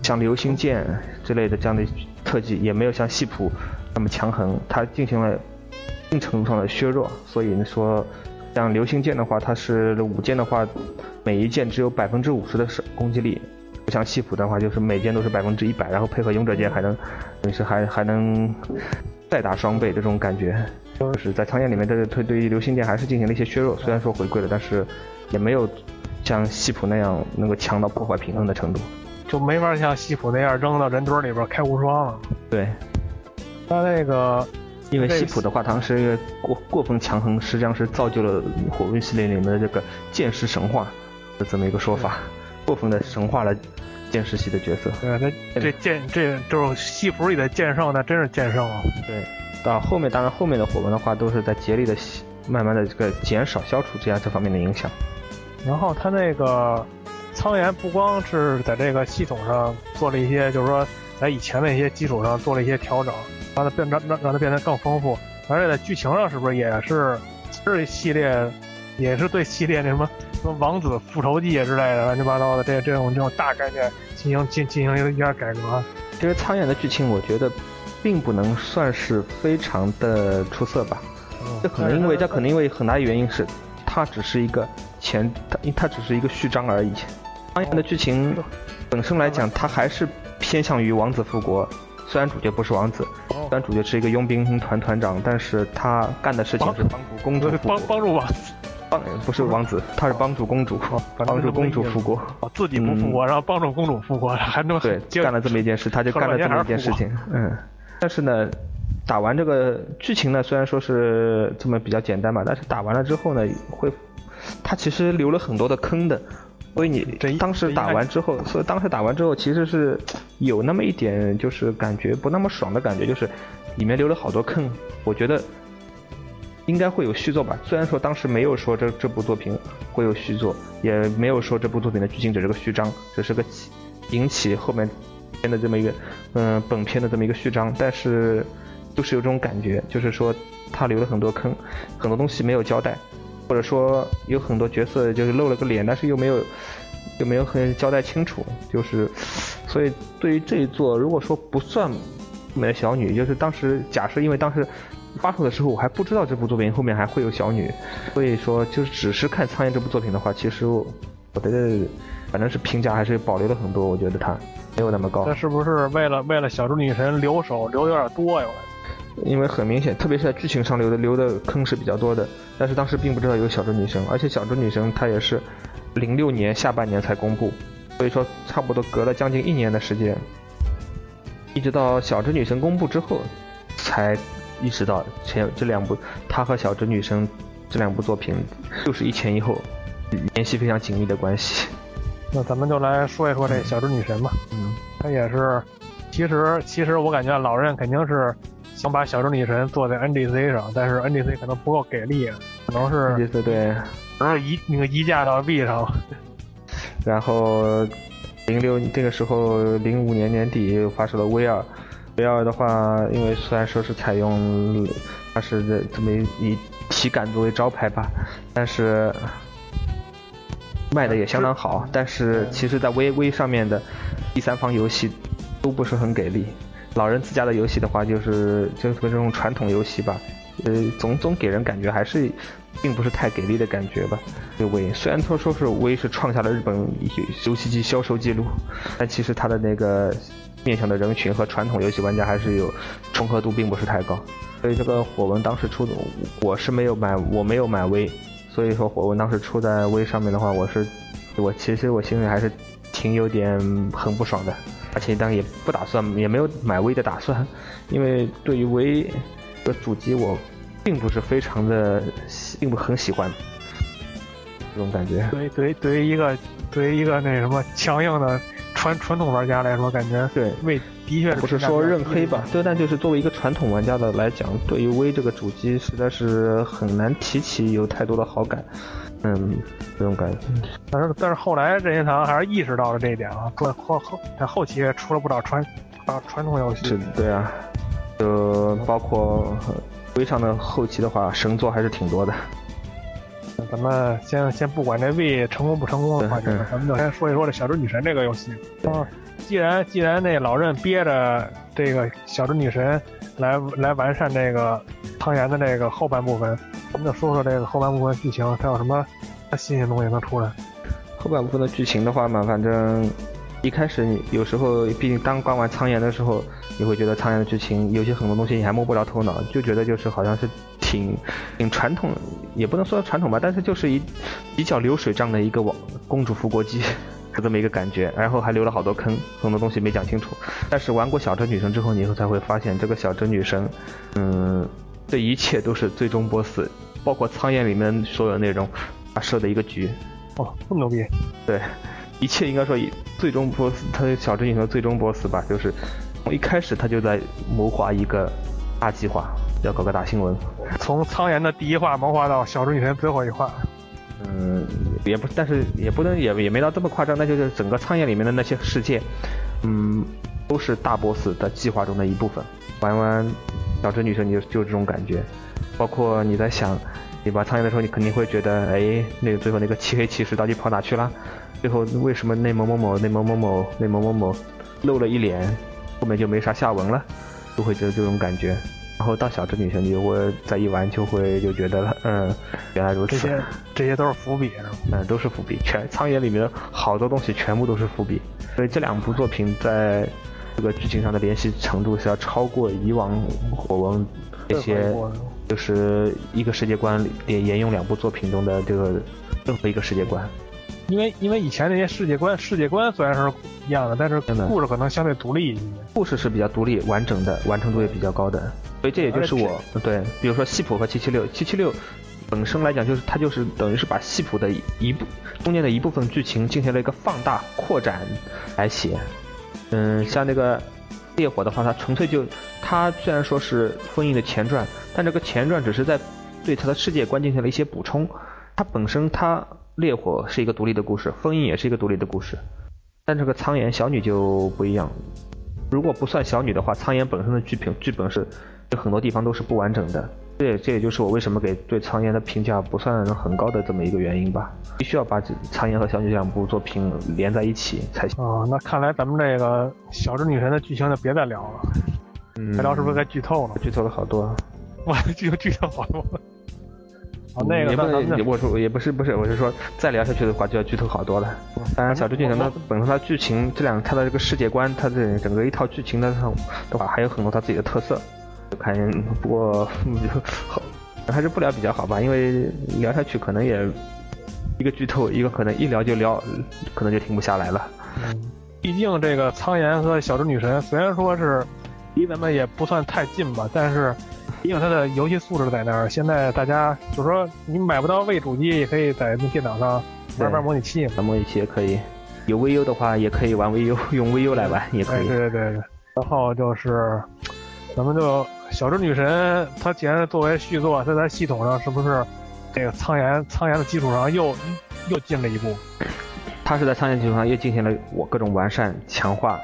像流星剑之类的这样的特技也没有像系谱那么强横，他进行了一定程度上的削弱。所以说，像流星剑的话，它是五件的话，每一件只有百分之五十的攻击力；不像西普的话，就是每件都是百分之一百，然后配合勇者剑还能，等于是还还能再打双倍这种感觉。就是在苍岩里面，这个对对于流星剑还是进行了一些削弱，虽然说回归了，但是。也没有像西普那样能够强到破坏平衡的程度，就没法像西普那样扔到人堆里边开无双了。对，他那个，因为西普的话，当时过过分强横，实际上是造就了火纹系列里面的这个剑士神话的这么一个说法，过分的神化了剑士系的角色。对，那这剑这就是西普里的剑圣，那真是剑圣啊。对，到后面当然后面的火纹的话，都是在竭力的慢慢的这个减少消除这样这方面的影响。然后他那个苍岩不光是在这个系统上做了一些，就是说在以前的一些基础上做了一些调整，让它变让让让它变得更丰富，而且在剧情上是不是也是这系列也是对系列那什么什么王子复仇记之类的乱七八糟的这这种这种大概念进行进进行一下改革。这个苍岩的剧情我觉得并不能算是非常的出色吧，这可能因为这可能因为很大原因是。它只是一个前，它它只是一个序章而已。苍岩的剧情本身来讲，它还是偏向于王子复国。虽然主角不是王子，虽然主角是一个佣兵团团长，但是他干的事情是帮助公主帮帮助王子，帮不是王子，他是帮助公主，帮助公主复国。自己不复国，然后帮助公主复国，还能对干了这么一件事，他就干了这么一件事情。嗯，但是呢。打完这个剧情呢，虽然说是这么比较简单吧，但是打完了之后呢，会，他其实留了很多的坑的，所以你当时打完之后，所以当时打完之后，其实是有那么一点就是感觉不那么爽的感觉，就是里面留了好多坑，我觉得应该会有续作吧。虽然说当时没有说这这部作品会有续作，也没有说这部作品的剧情只是个序章，只是个引起后面片的这么一个嗯本片的这么一个序章，但是。就是有这种感觉，就是说他留了很多坑，很多东西没有交代，或者说有很多角色就是露了个脸，但是又没有又没有很交代清楚，就是所以对于这一座，如果说不算美的小女，就是当时假设因为当时发售的时候我还不知道这部作品后面还会有小女，所以说就是只是看苍蝇这部作品的话，其实我觉得反正是评价还是保留了很多，我觉得它没有那么高。那是不是为了为了小猪女神留手留有点多呀？因为很明显，特别是在剧情上留的留的坑是比较多的，但是当时并不知道有小猪女神，而且小猪女神她也是零六年下半年才公布，所以说差不多隔了将近一年的时间，一直到小猪女神公布之后，才意识到前这两部她和小猪女神这两部作品就是一前一后联系非常紧密的关系。那咱们就来说一说这小猪女神吧，嗯，她也是，其实其实我感觉老任肯定是。想把小猪女神做在 NDC 上，但是 NDC 可能不够给力，可能是 NGC 对然后移那个移架到 B 上了。然后零六这个时候零五年年底又发售了 V 二，V 二的话，因为虽然说是采用它是这么以体感作为招牌吧，但是卖的也相当好。但是其实，在微微上面的第三方游戏都不是很给力。老人自家的游戏的话，就是就是这种传统游戏吧，呃，总总给人感觉还是并不是太给力的感觉吧。对虽然说说是威是创下了日本游戏机销售记录，但其实它的那个面向的人群和传统游戏玩家还是有重合度并不是太高。所以这个火纹当时出的，我是没有买，我没有买 V，，所以说火纹当时出在 V 上面的话，我是我其实我心里还是挺有点很不爽的。而且当然也不打算，也没有买 V 的打算，因为对于 V 的主机我并不是非常的，并不很喜欢这种感觉。对对，对于一个对于一个那什么强硬的传传统玩家来说，感觉对 V 的确不是说认黑吧，对，但就是作为一个传统玩家的来讲，对于 V 这个主机实在是很难提起有太多的好感。嗯，这种感觉。但是但是后来任天堂还是意识到了这一点啊，后后后在后期出了不少传啊传统游戏。是，对啊，就包括微上的后期的话，神作还是挺多的。咱们先先不管这 V 成功不成功的话题，咱们就先说一说这小猪女神这个游戏。啊，既然既然那老任憋着这个小猪女神来来完善这个汤圆的这个后半部分。我们就说说这个后半部分剧情，它有什么新鲜东西能出来？后半部分的剧情的话嘛，反正一开始有时候，毕竟刚逛完苍岩的时候，你会觉得苍岩的剧情有些很多东西你还摸不着头脑，就觉得就是好像是挺挺传统，也不能说传统吧，但是就是一比较流水账的一个王公主复国记，就这么一个感觉。然后还留了好多坑，很多东西没讲清楚。但是玩过小镇女神之后，你才会发现这个小镇女神，嗯。这一切都是最终 BOSS，包括苍岩里面所有内容，他设的一个局。哦，这么牛逼！对，一切应该说最终 BOSS，他小镇女神最终 BOSS 吧，就是从一开始他就在谋划一个大计划，要搞个大新闻。从苍岩的第一话谋划到小镇女神最后一话。嗯，也不，但是也不能也也没到这么夸张，那就是整个苍岩里面的那些世界，嗯，都是大 BOSS 的计划中的一部分。玩完。小智女神，你就就这种感觉，包括你在想，你玩苍蝇的时候，你肯定会觉得，哎，那个最后那个漆黑骑士到底跑哪去了？最后为什么那某某某、那某某某、那某某某露了一脸，后面就没啥下文了？就会觉得这种感觉。然后到小智女神，你会再一玩就会就觉得，嗯，原来如此。这些这些都是伏笔？嗯，都是伏笔。全苍野里面好多东西全部都是伏笔。所以这两部作品在。这个剧情上的联系程度是要超过以往火纹那些，就是一个世界观连沿用两部作品中的这个任何一个世界观。因为因为以前那些世界观世界观虽然是一样的，但是故事可能相对独立一些。故事是比较独立完整的，完成度也比较高的。所以这也就是我对，比如说西普和七七六，七七六本身来讲就是它就是等于是把西普的一部中间的一部分剧情进行了一个放大扩展来写。嗯，像那个烈火的话，它纯粹就，它虽然说是封印的前传，但这个前传只是在对它的世界观进行了一些补充。它本身它烈火是一个独立的故事，封印也是一个独立的故事。但这个苍岩小女就不一样，如果不算小女的话，苍岩本身的剧本剧本是有很多地方都是不完整的。这也这也就是我为什么给对苍岩的评价不算很高的这么一个原因吧。必须要把苍岩和小女这两部作品连在一起才行。哦，那看来咱们这个小智女神的剧情就别再聊了。嗯，再聊是不是该剧透了？剧透了好多。哇，剧剧透好多。哦，那个也不能，我说也不是不是，我是说再聊下去的话就要剧透好多了。当然，小智女神它本身它剧情这两它的这个世界观，它的整个一套剧情的的话，还有很多它自己的特色。看，不过好，还是不聊比较好吧，因为聊下去可能也一个剧透，一个可能一聊就聊，可能就停不下来了。嗯，毕竟这个苍岩和小智女神虽然说是离咱们也不算太近吧，但是毕竟它的游戏素质在那儿。现在大家就说你买不到位主机，也可以在电脑上玩玩模拟器，玩模拟器也可以。有 VU 的话，也可以玩 VU，用 VU 来玩也可以。对对对对。然后就是咱们就。小智女神，它既然作为续作，在它系统上是不是这个苍岩苍岩的基础上又又进了一步。它是在苍岩基础上又进行了我各种完善强化。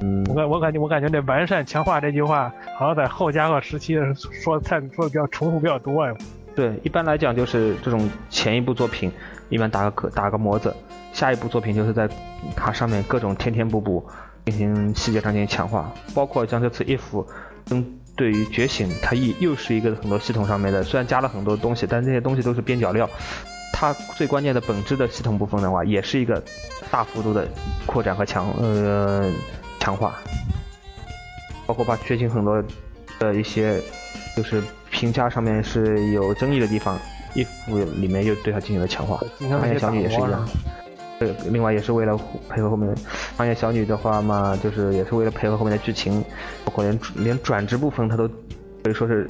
嗯，我感我感觉我感觉这完善强化这句话，好像在后加贺时期说的太说的比较重复比较多呀。对，一般来讲就是这种前一部作品，一般打个壳打个模子，下一部作品就是在它上面各种添添补补，进行细节上进行强化，包括像这次 if 针对于觉醒，它又又是一个很多系统上面的，虽然加了很多东西，但这些东西都是边角料。它最关键的本质的系统部分的话，也是一个大幅度的扩展和强呃强化，包括把觉醒很多的一些就是评价上面是有争议的地方，if 里面又对它进行了强化。苍岩小女也是一样。对，另外也是为了配合后面苍岩小女的话嘛，就是也是为了配合后面的剧情，包括连连转职部分它都可以说是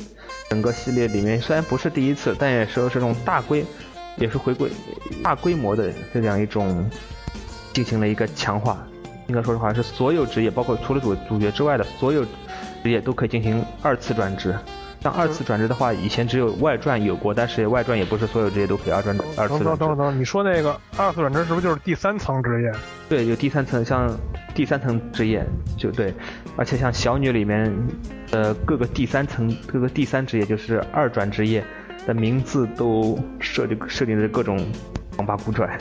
整个系列里面虽然不是第一次，但也是这种大规。也是回归大规模的这样一种进行了一个强化，应该说实话是所有职业，包括除了主主角之外的所有职业都可以进行二次转职。像二次转职的话，以前只有外传有过，但是外传也不是所有职业都可以二转二次。等等等，你说那个二次转职是不是就是第三层职业？对，有第三层，像第三层职业就对，而且像小女里面呃各个第三层各个第三职业就是二转职业。的名字都设定设定的各种王八古拽，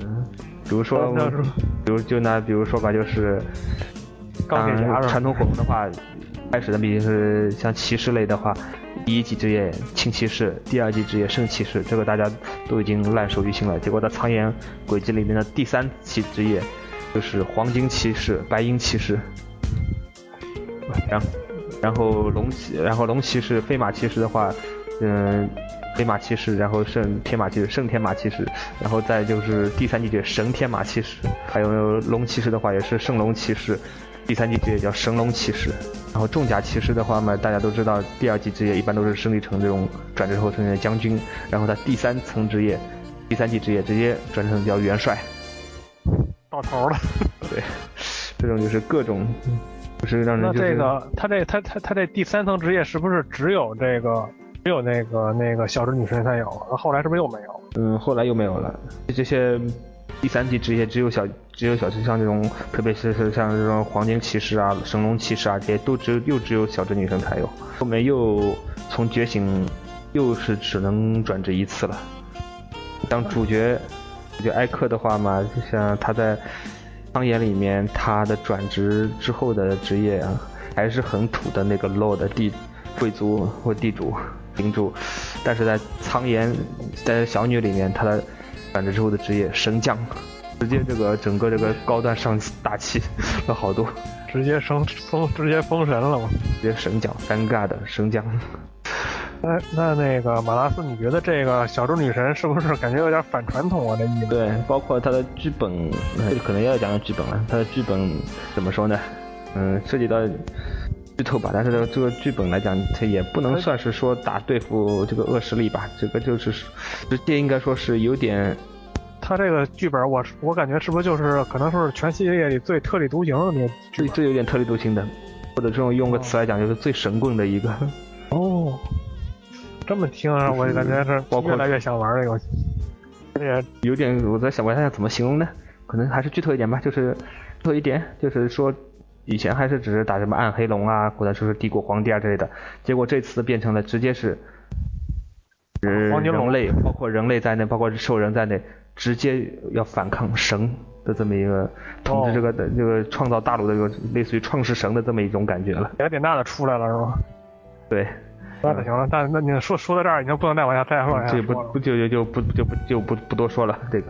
嗯，比如说，比如就拿比如说吧，就是钢铁侠传统火龙的话，开始的毕竟是像骑士类的话，第一级职业轻骑士，第二级职业圣骑士，这个大家都已经烂熟于心了。结果在苍岩轨迹里面的第三级职业就是黄金骑士、白银骑士，然后然后龙骑，然后龙骑士、飞马骑士的话。嗯，飞马骑士，然后圣天马骑士，圣天马骑士，然后再就是第三季节神天马骑士，还有龙骑士的话也是圣龙骑士，第三季职业叫神龙骑士，然后重甲骑士的话嘛，大家都知道第二季职业一般都是升级成这种转职后成为将军，然后他第三层职业，第三季职业直接转成叫元帅，到头了，对，这种就是各种，就是让人那这个他这他他他这第三层职业是不是只有这个？只有那个那个小智女神才有，后来是不是又没有？嗯，后来又没有了。这些第三级职业只有小只有小像这种，特别是是像这种黄金骑士啊、神龙骑士啊这些，都只有又只有小智女神才有。后面又从觉醒，又是只能转职一次了。当主角就艾克的话嘛，就像他在苍岩里面，他的转职之后的职业啊，还是很土的那个 lord 地贵族或地主。领主，但是在苍岩，在小女里面，她的转职之后的职业升降，直接这个整个这个高端上大气了好多，直接升封直接封神了嘛，直接神降，尴尬的升降。哎，那那个马拉斯，你觉得这个小猪女神是不是感觉有点反传统啊？这意思？对，包括她的剧本，这可能要讲讲剧本了。她的剧本怎么说呢？嗯，涉及到。剧透吧，但是这个这个剧本来讲，它也不能算是说打对付这个恶势力吧，这个就是直接应该说是有点。他这个剧本，我我感觉是不是就是可能说是全系列里最特立独行的那最最有点特立独行的，或者这种用个词来讲，就是最神棍的一个。哦，这么听啊，我感觉是越来越想玩这个游戏。也有点我在想，我想想怎么形容呢？可能还是剧透一点吧，就是剧透一点，就是说。以前还是只是打什么暗黑龙啊，或者说是帝国皇帝啊之类的，结果这次变成了直接是，黄金龙类，包括人类在内，包括兽人在内，直接要反抗神的这么一个统治这个的这个创造大陆的这个类似于创世神的这么一种感觉了。雅典娜的出来了是吗？对，那就行了。但那你说说到这儿已经不能再往下再往下。这不不就就就不就不就不不多说了这个。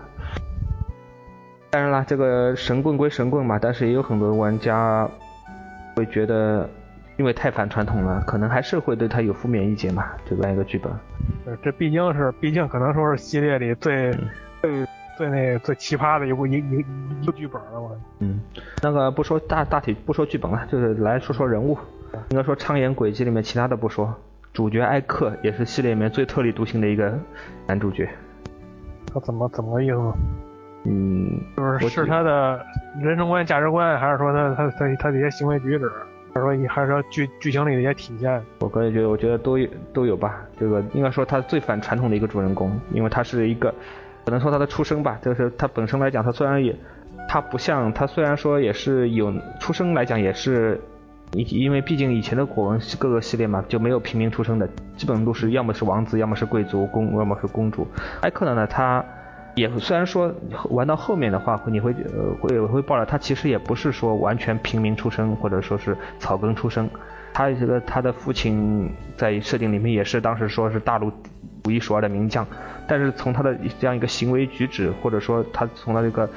当然啦，这个神棍归神棍嘛，但是也有很多玩家会觉得，因为太反传统了，可能还是会对他有负面意见嘛。这样一个剧本，这毕竟是，毕竟可能说是系列里最最最那最奇葩的一部一一一个剧本了嘛。嗯，那个不说大大体不说剧本了，就是来说说人物。应该说苍岩轨迹里面其他的不说，主角艾克也是系列里面最特立独行的一个男主角。他怎么怎么个意思？嗯，就是是他的人生观、价值观，还是说他他他他的一些行为举止？还是说还是说剧剧情里的一些体现？我个人觉得，我觉得都有都有吧。这个应该说他最反传统的一个主人公，因为他是一个，可能说他的出生吧，就是他本身来讲，他虽然也，他不像他虽然说也是有出生来讲也是，因因为毕竟以前的古文各个系列嘛，就没有平民出生的，基本都是要么是王子，要么是贵族公，要么是公主。艾克呢，他。也虽然说玩到后面的话，你会呃会会爆料，他其实也不是说完全平民出身，或者说是草根出身。他这个他的父亲在设定里面也是当时说是大陆数一数二的名将，但是从他的这样一个行为举止，或者说他从他这个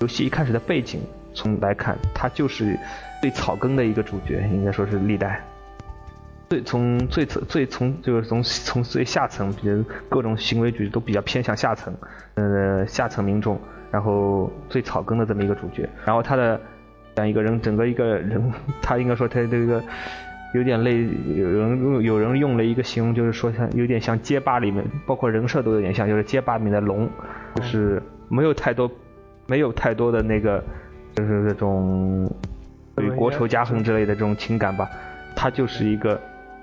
游戏一开始的背景从来看，他就是最草根的一个主角，应该说是历代。最从最最从就是从从最下层，比如各种行为举止都比较偏向下层，呃下层民众，然后最草根的这么一个主角，然后他的这样一个人，整个一个人，他应该说他这个有点类，有人有人用了一个形容，就是说像有点像街霸里面，包括人设都有点像，就是街霸里面的龙，就是没有太多没有太多的那个就是这种对国仇家恨之类的。这种情感吧，他就是一个。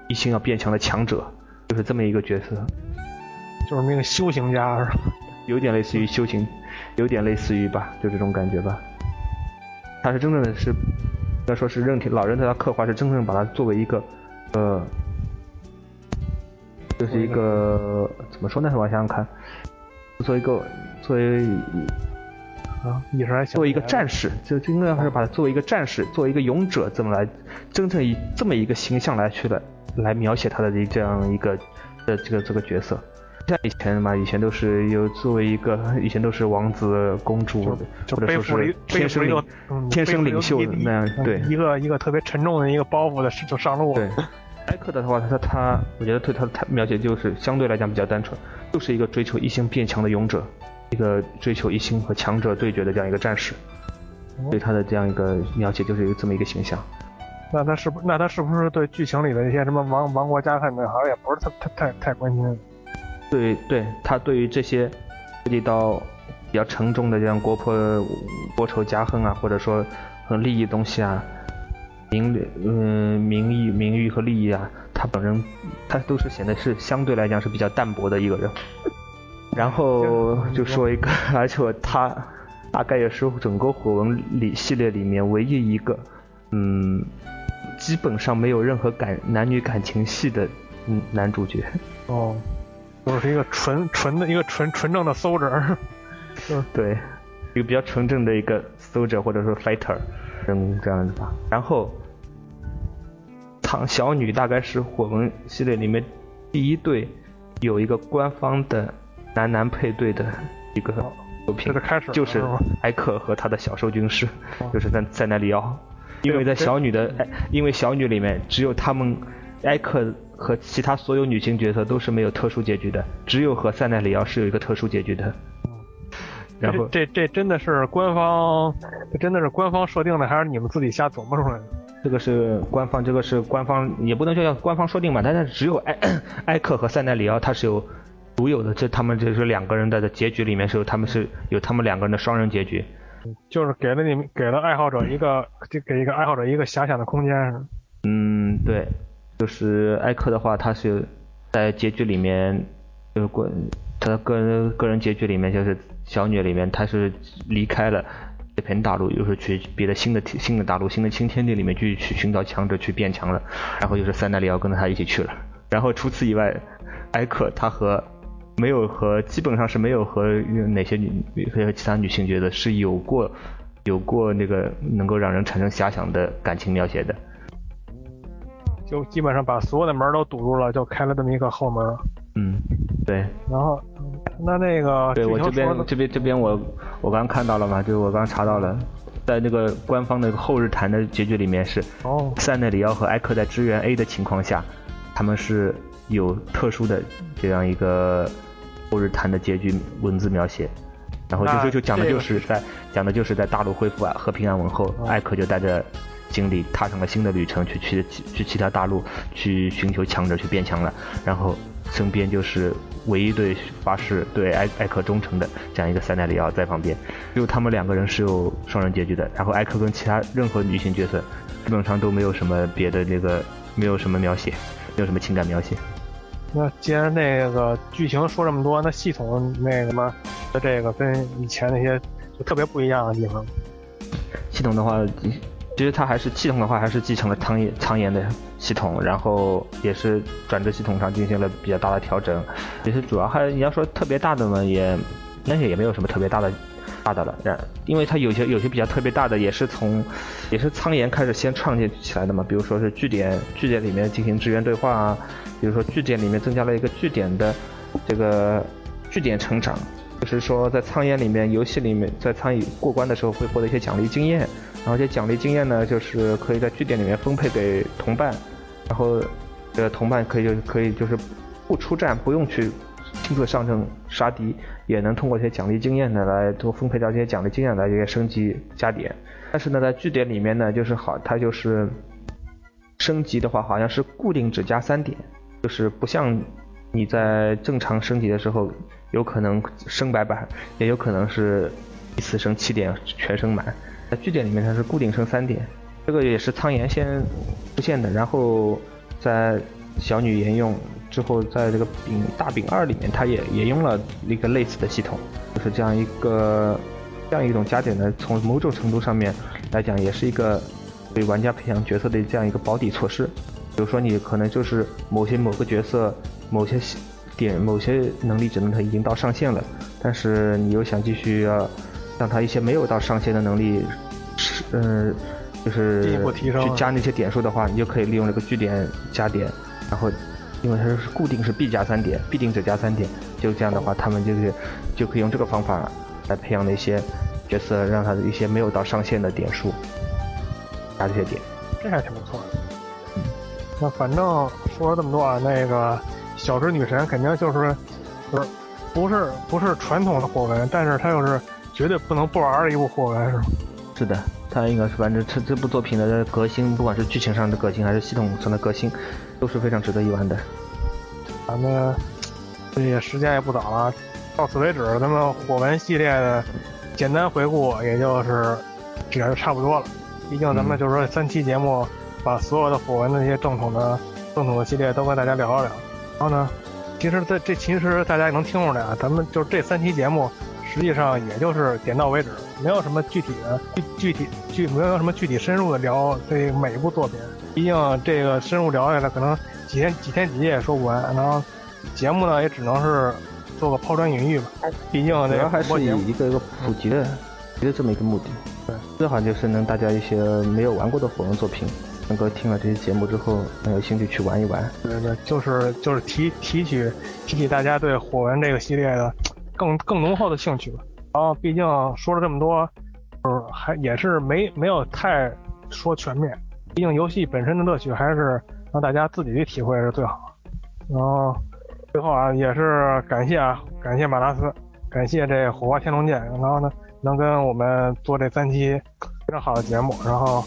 一心要变强的强者，就是这么一个角色，就是那个修行家是吧？有点类似于修行，有点类似于吧，就这种感觉吧。他是真正的是，要说是任天老人对他刻画是真正把他作为一个，呃，就是一个怎么说呢？我想想看，作为一个作为啊，一直还作为一个战士，就就应该还是把他作为一个战士，作为一个勇者，这么来真正以这么一个形象来去的。来描写他的这这样一个的这个这个角色，像以前嘛，以前都是有作为一个，以前都是王子公主，或者说是天生领天生领袖那样，对，一个一个特别沉重的一个包袱的就上路。对，艾克的话，他他，我觉得对他他描写就是相对来讲比较单纯，就是一个追求一心变强的勇者，一个追求一心和强者对决的这样一个战士，对他的这样一个描写就是有这么一个形象。那他是不？那他是不是对剧情里的一些什么亡亡国家恨的，好像也不是太太太太关心？对对，他对于这些涉及到比较沉重的这样国破国仇家恨啊，或者说和利益东西啊，名嗯名誉名誉和利益啊，他本人他都是显得是相对来讲是比较淡薄的一个人。然后就说一个，而且他大概也是整个火纹里系列里面唯一一个嗯。基本上没有任何感男女感情戏的嗯男主角哦，就是一个纯纯的一个纯纯正的 soldier，嗯 对，一个比较纯正的一个 soldier 或者说 fighter 嗯这样子吧。然后，唐小女大概是火纹系列里面第一对有一个官方的男男配对的一个作品，就是艾克和他的小兽军师，就是在塞奈利奥。因为在小女的，因为小女里面只有他们艾克和其他所有女性角色都是没有特殊结局的，只有和塞奈里奥是有一个特殊结局的。然后这这真的是官方，这真的是官方设定的，还是你们自己瞎琢磨出来的？这个是官方，这个是官方，也不能说叫官方设定吧，但是只有艾艾克和塞奈里奥他是有独有的，这他们这是两个人的结局里面是有他们是有他们两个人的双人结局。就是给了你们，给了爱好者一个，就给一个爱好者一个遐想的空间。嗯，对，就是艾克的话，他是在结局里面，就是过他的个人个人结局里面，就是小女里面，他是离开了这片大陆，又是去别的新的新的大陆、新的新天地里面去去寻找强者去变强了。然后就是塞纳里奥跟着他一起去了。然后除此以外，艾克他和。没有和基本上是没有和哪些女和其他女性角色是有过有过那个能够让人产生遐想的感情描写的，就基本上把所有的门都堵住了，就开了这么一个后门。嗯，对。然后那那个对我这边这边这边我我刚看到了嘛，就是我刚查到了，在那个官方的后日谈的结局里面是哦，塞内里奥和艾克在支援 A 的情况下，他们是有特殊的这样一个。后日谈的结局文字描写，然后就就就讲的就是在讲的就是在大陆恢复和平安稳后，艾克就带着经理踏上了新的旅程，去去去其他大陆去寻求强者去变强了。然后身边就是唯一对发誓对艾艾克忠诚的这样一个塞奈里奥在旁边，只有他们两个人是有双人结局的。然后艾克跟其他任何女性角色基本上都没有什么别的那个，没有什么描写，没有什么情感描写。那既然那个剧情说这么多，那系统那个嘛，这个跟以前那些就特别不一样的地方。系统的话，其实它还是系统的话，还是继承了苍岩苍岩的系统，然后也是转职系统上进行了比较大的调整。其实主要还你要说特别大的嘛，也那些也没有什么特别大的大的了。然因为它有些有些比较特别大的，也是从也是苍岩开始先创建起来的嘛。比如说是据点据点里面进行支援对话啊，比如说据点里面增加了一个据点的这个据点成长。就是说，在苍岩里面，游戏里面，在参与过关的时候会获得一些奖励经验，然后这些奖励经验呢，就是可以在据点里面分配给同伴，然后这个同伴可以就可以就是不出战，不用去亲自上阵杀敌，也能通过这些奖励经验呢来多分配到这些奖励经验来这些升级加点。但是呢，在据点里面呢，就是好，它就是升级的话，好像是固定只加三点，就是不像你在正常升级的时候。有可能升白板，也有可能是一次升七点全升满。在据点里面它是固定升三点，这个也是苍岩先出现的。然后在小女沿用之后，在这个饼大饼二里面，它也也用了一个类似的系统，就是这样一个这样一种加点呢。从某种程度上面来讲，也是一个对玩家培养角色的这样一个保底措施。比如说你可能就是某些某个角色某些。点某些能力只能它已经到上限了，但是你又想继续要让它一些没有到上限的能力，是嗯，就是去加那些点数的话，你就可以利用这个据点加点，然后因为它是固定是必加三点，必定只加三点，就这样的话，他们就是就可以用这个方法来培养那些角色，让他的一些没有到上限的点数加这些点，这还挺不错的。嗯那反正说了这么多啊，那个。小智女神肯定就是，不是不是不是传统的火纹，但是它又是绝对不能不玩的一部火纹，是吗？是的，它应该是反正这这部作品的革新，不管是剧情上的革新还是系统上的革新，都是非常值得一玩的。咱们这也时间也不早了，到此为止，咱们火纹系列的简单回顾也就是也就差不多了。毕竟咱们就是说三期节目，把所有的火纹的那些正统的正统的系列都跟大家聊了聊。然后呢，其实这这其实大家也能听出来啊，咱们就这三期节目，实际上也就是点到为止，没有什么具体的具具体具没有什么具体深入的聊这每一部作品。毕竟这个深入聊下来，可能几天几天几夜也说不完。然后节目呢，也只能是做个抛砖引玉吧。毕竟主要还是以一个一个普及的，的这么一个目的。对，最好就是能大家一些没有玩过的火纹作品。能够听了这些节目之后，能有兴趣去玩一玩。对对，就是就是提提取提起大家对火纹这个系列的更更浓厚的兴趣吧。然后毕竟说了这么多，就是还也是没没有太说全面。毕竟游戏本身的乐趣还是让大家自己去体会是最好。然后最后啊，也是感谢啊，感谢马拉斯，感谢这火花天龙剑，然后呢能跟我们做这三期非常好的节目，然后。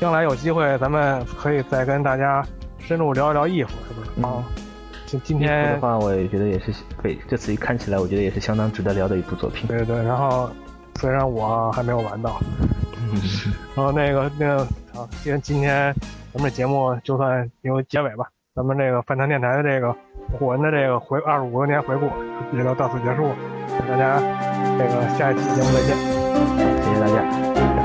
将来有机会，咱们可以再跟大家深入聊一聊衣服，是不是？啊，今今天的话，我也觉得也是，对，这次一看起来，我觉得也是相当值得聊的一部作品。对对，然后虽然我还没有玩到，然后那个那个，好，既然今天咱们这节目就算有结尾吧，咱们这个饭堂电台的这个火纹的这个回二十五周年回顾也就到此结束，大家这个下一期节目再见，谢谢大家。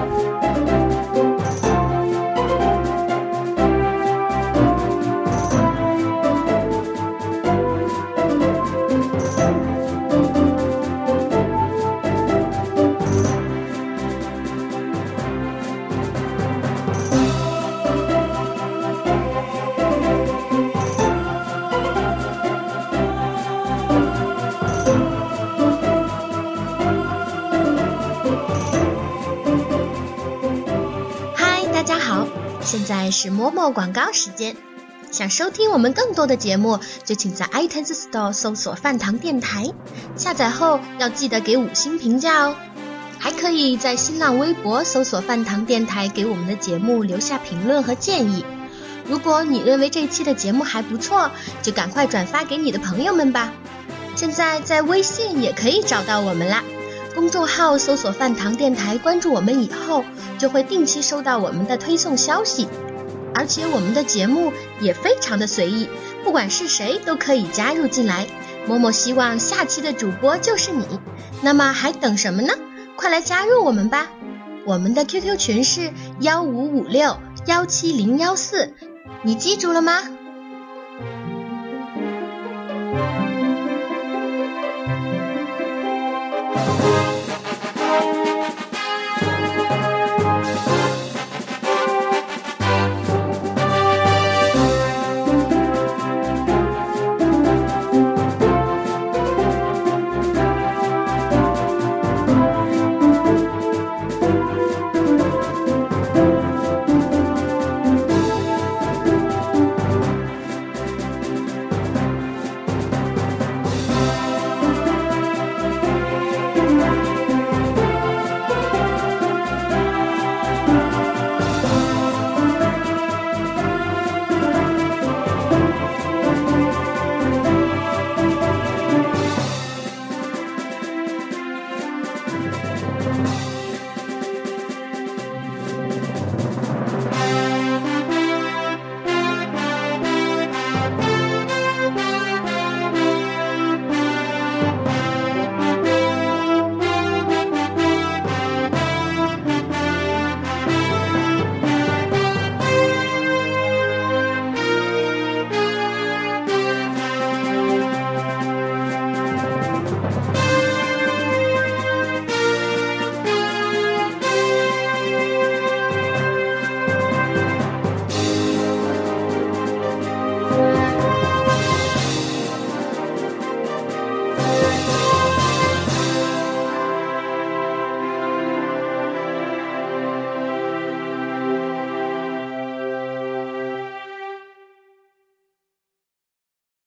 现在是摸摸广告时间，想收听我们更多的节目，就请在 iTunes Store 搜索“饭堂电台”，下载后要记得给五星评价哦。还可以在新浪微博搜索“饭堂电台”，给我们的节目留下评论和建议。如果你认为这期的节目还不错，就赶快转发给你的朋友们吧。现在在微信也可以找到我们啦。公众号搜索“饭堂电台”，关注我们以后，就会定期收到我们的推送消息。而且我们的节目也非常的随意，不管是谁都可以加入进来。某某希望下期的主播就是你，那么还等什么呢？快来加入我们吧！我们的 QQ 群是幺五五六幺七零幺四，你记住了吗？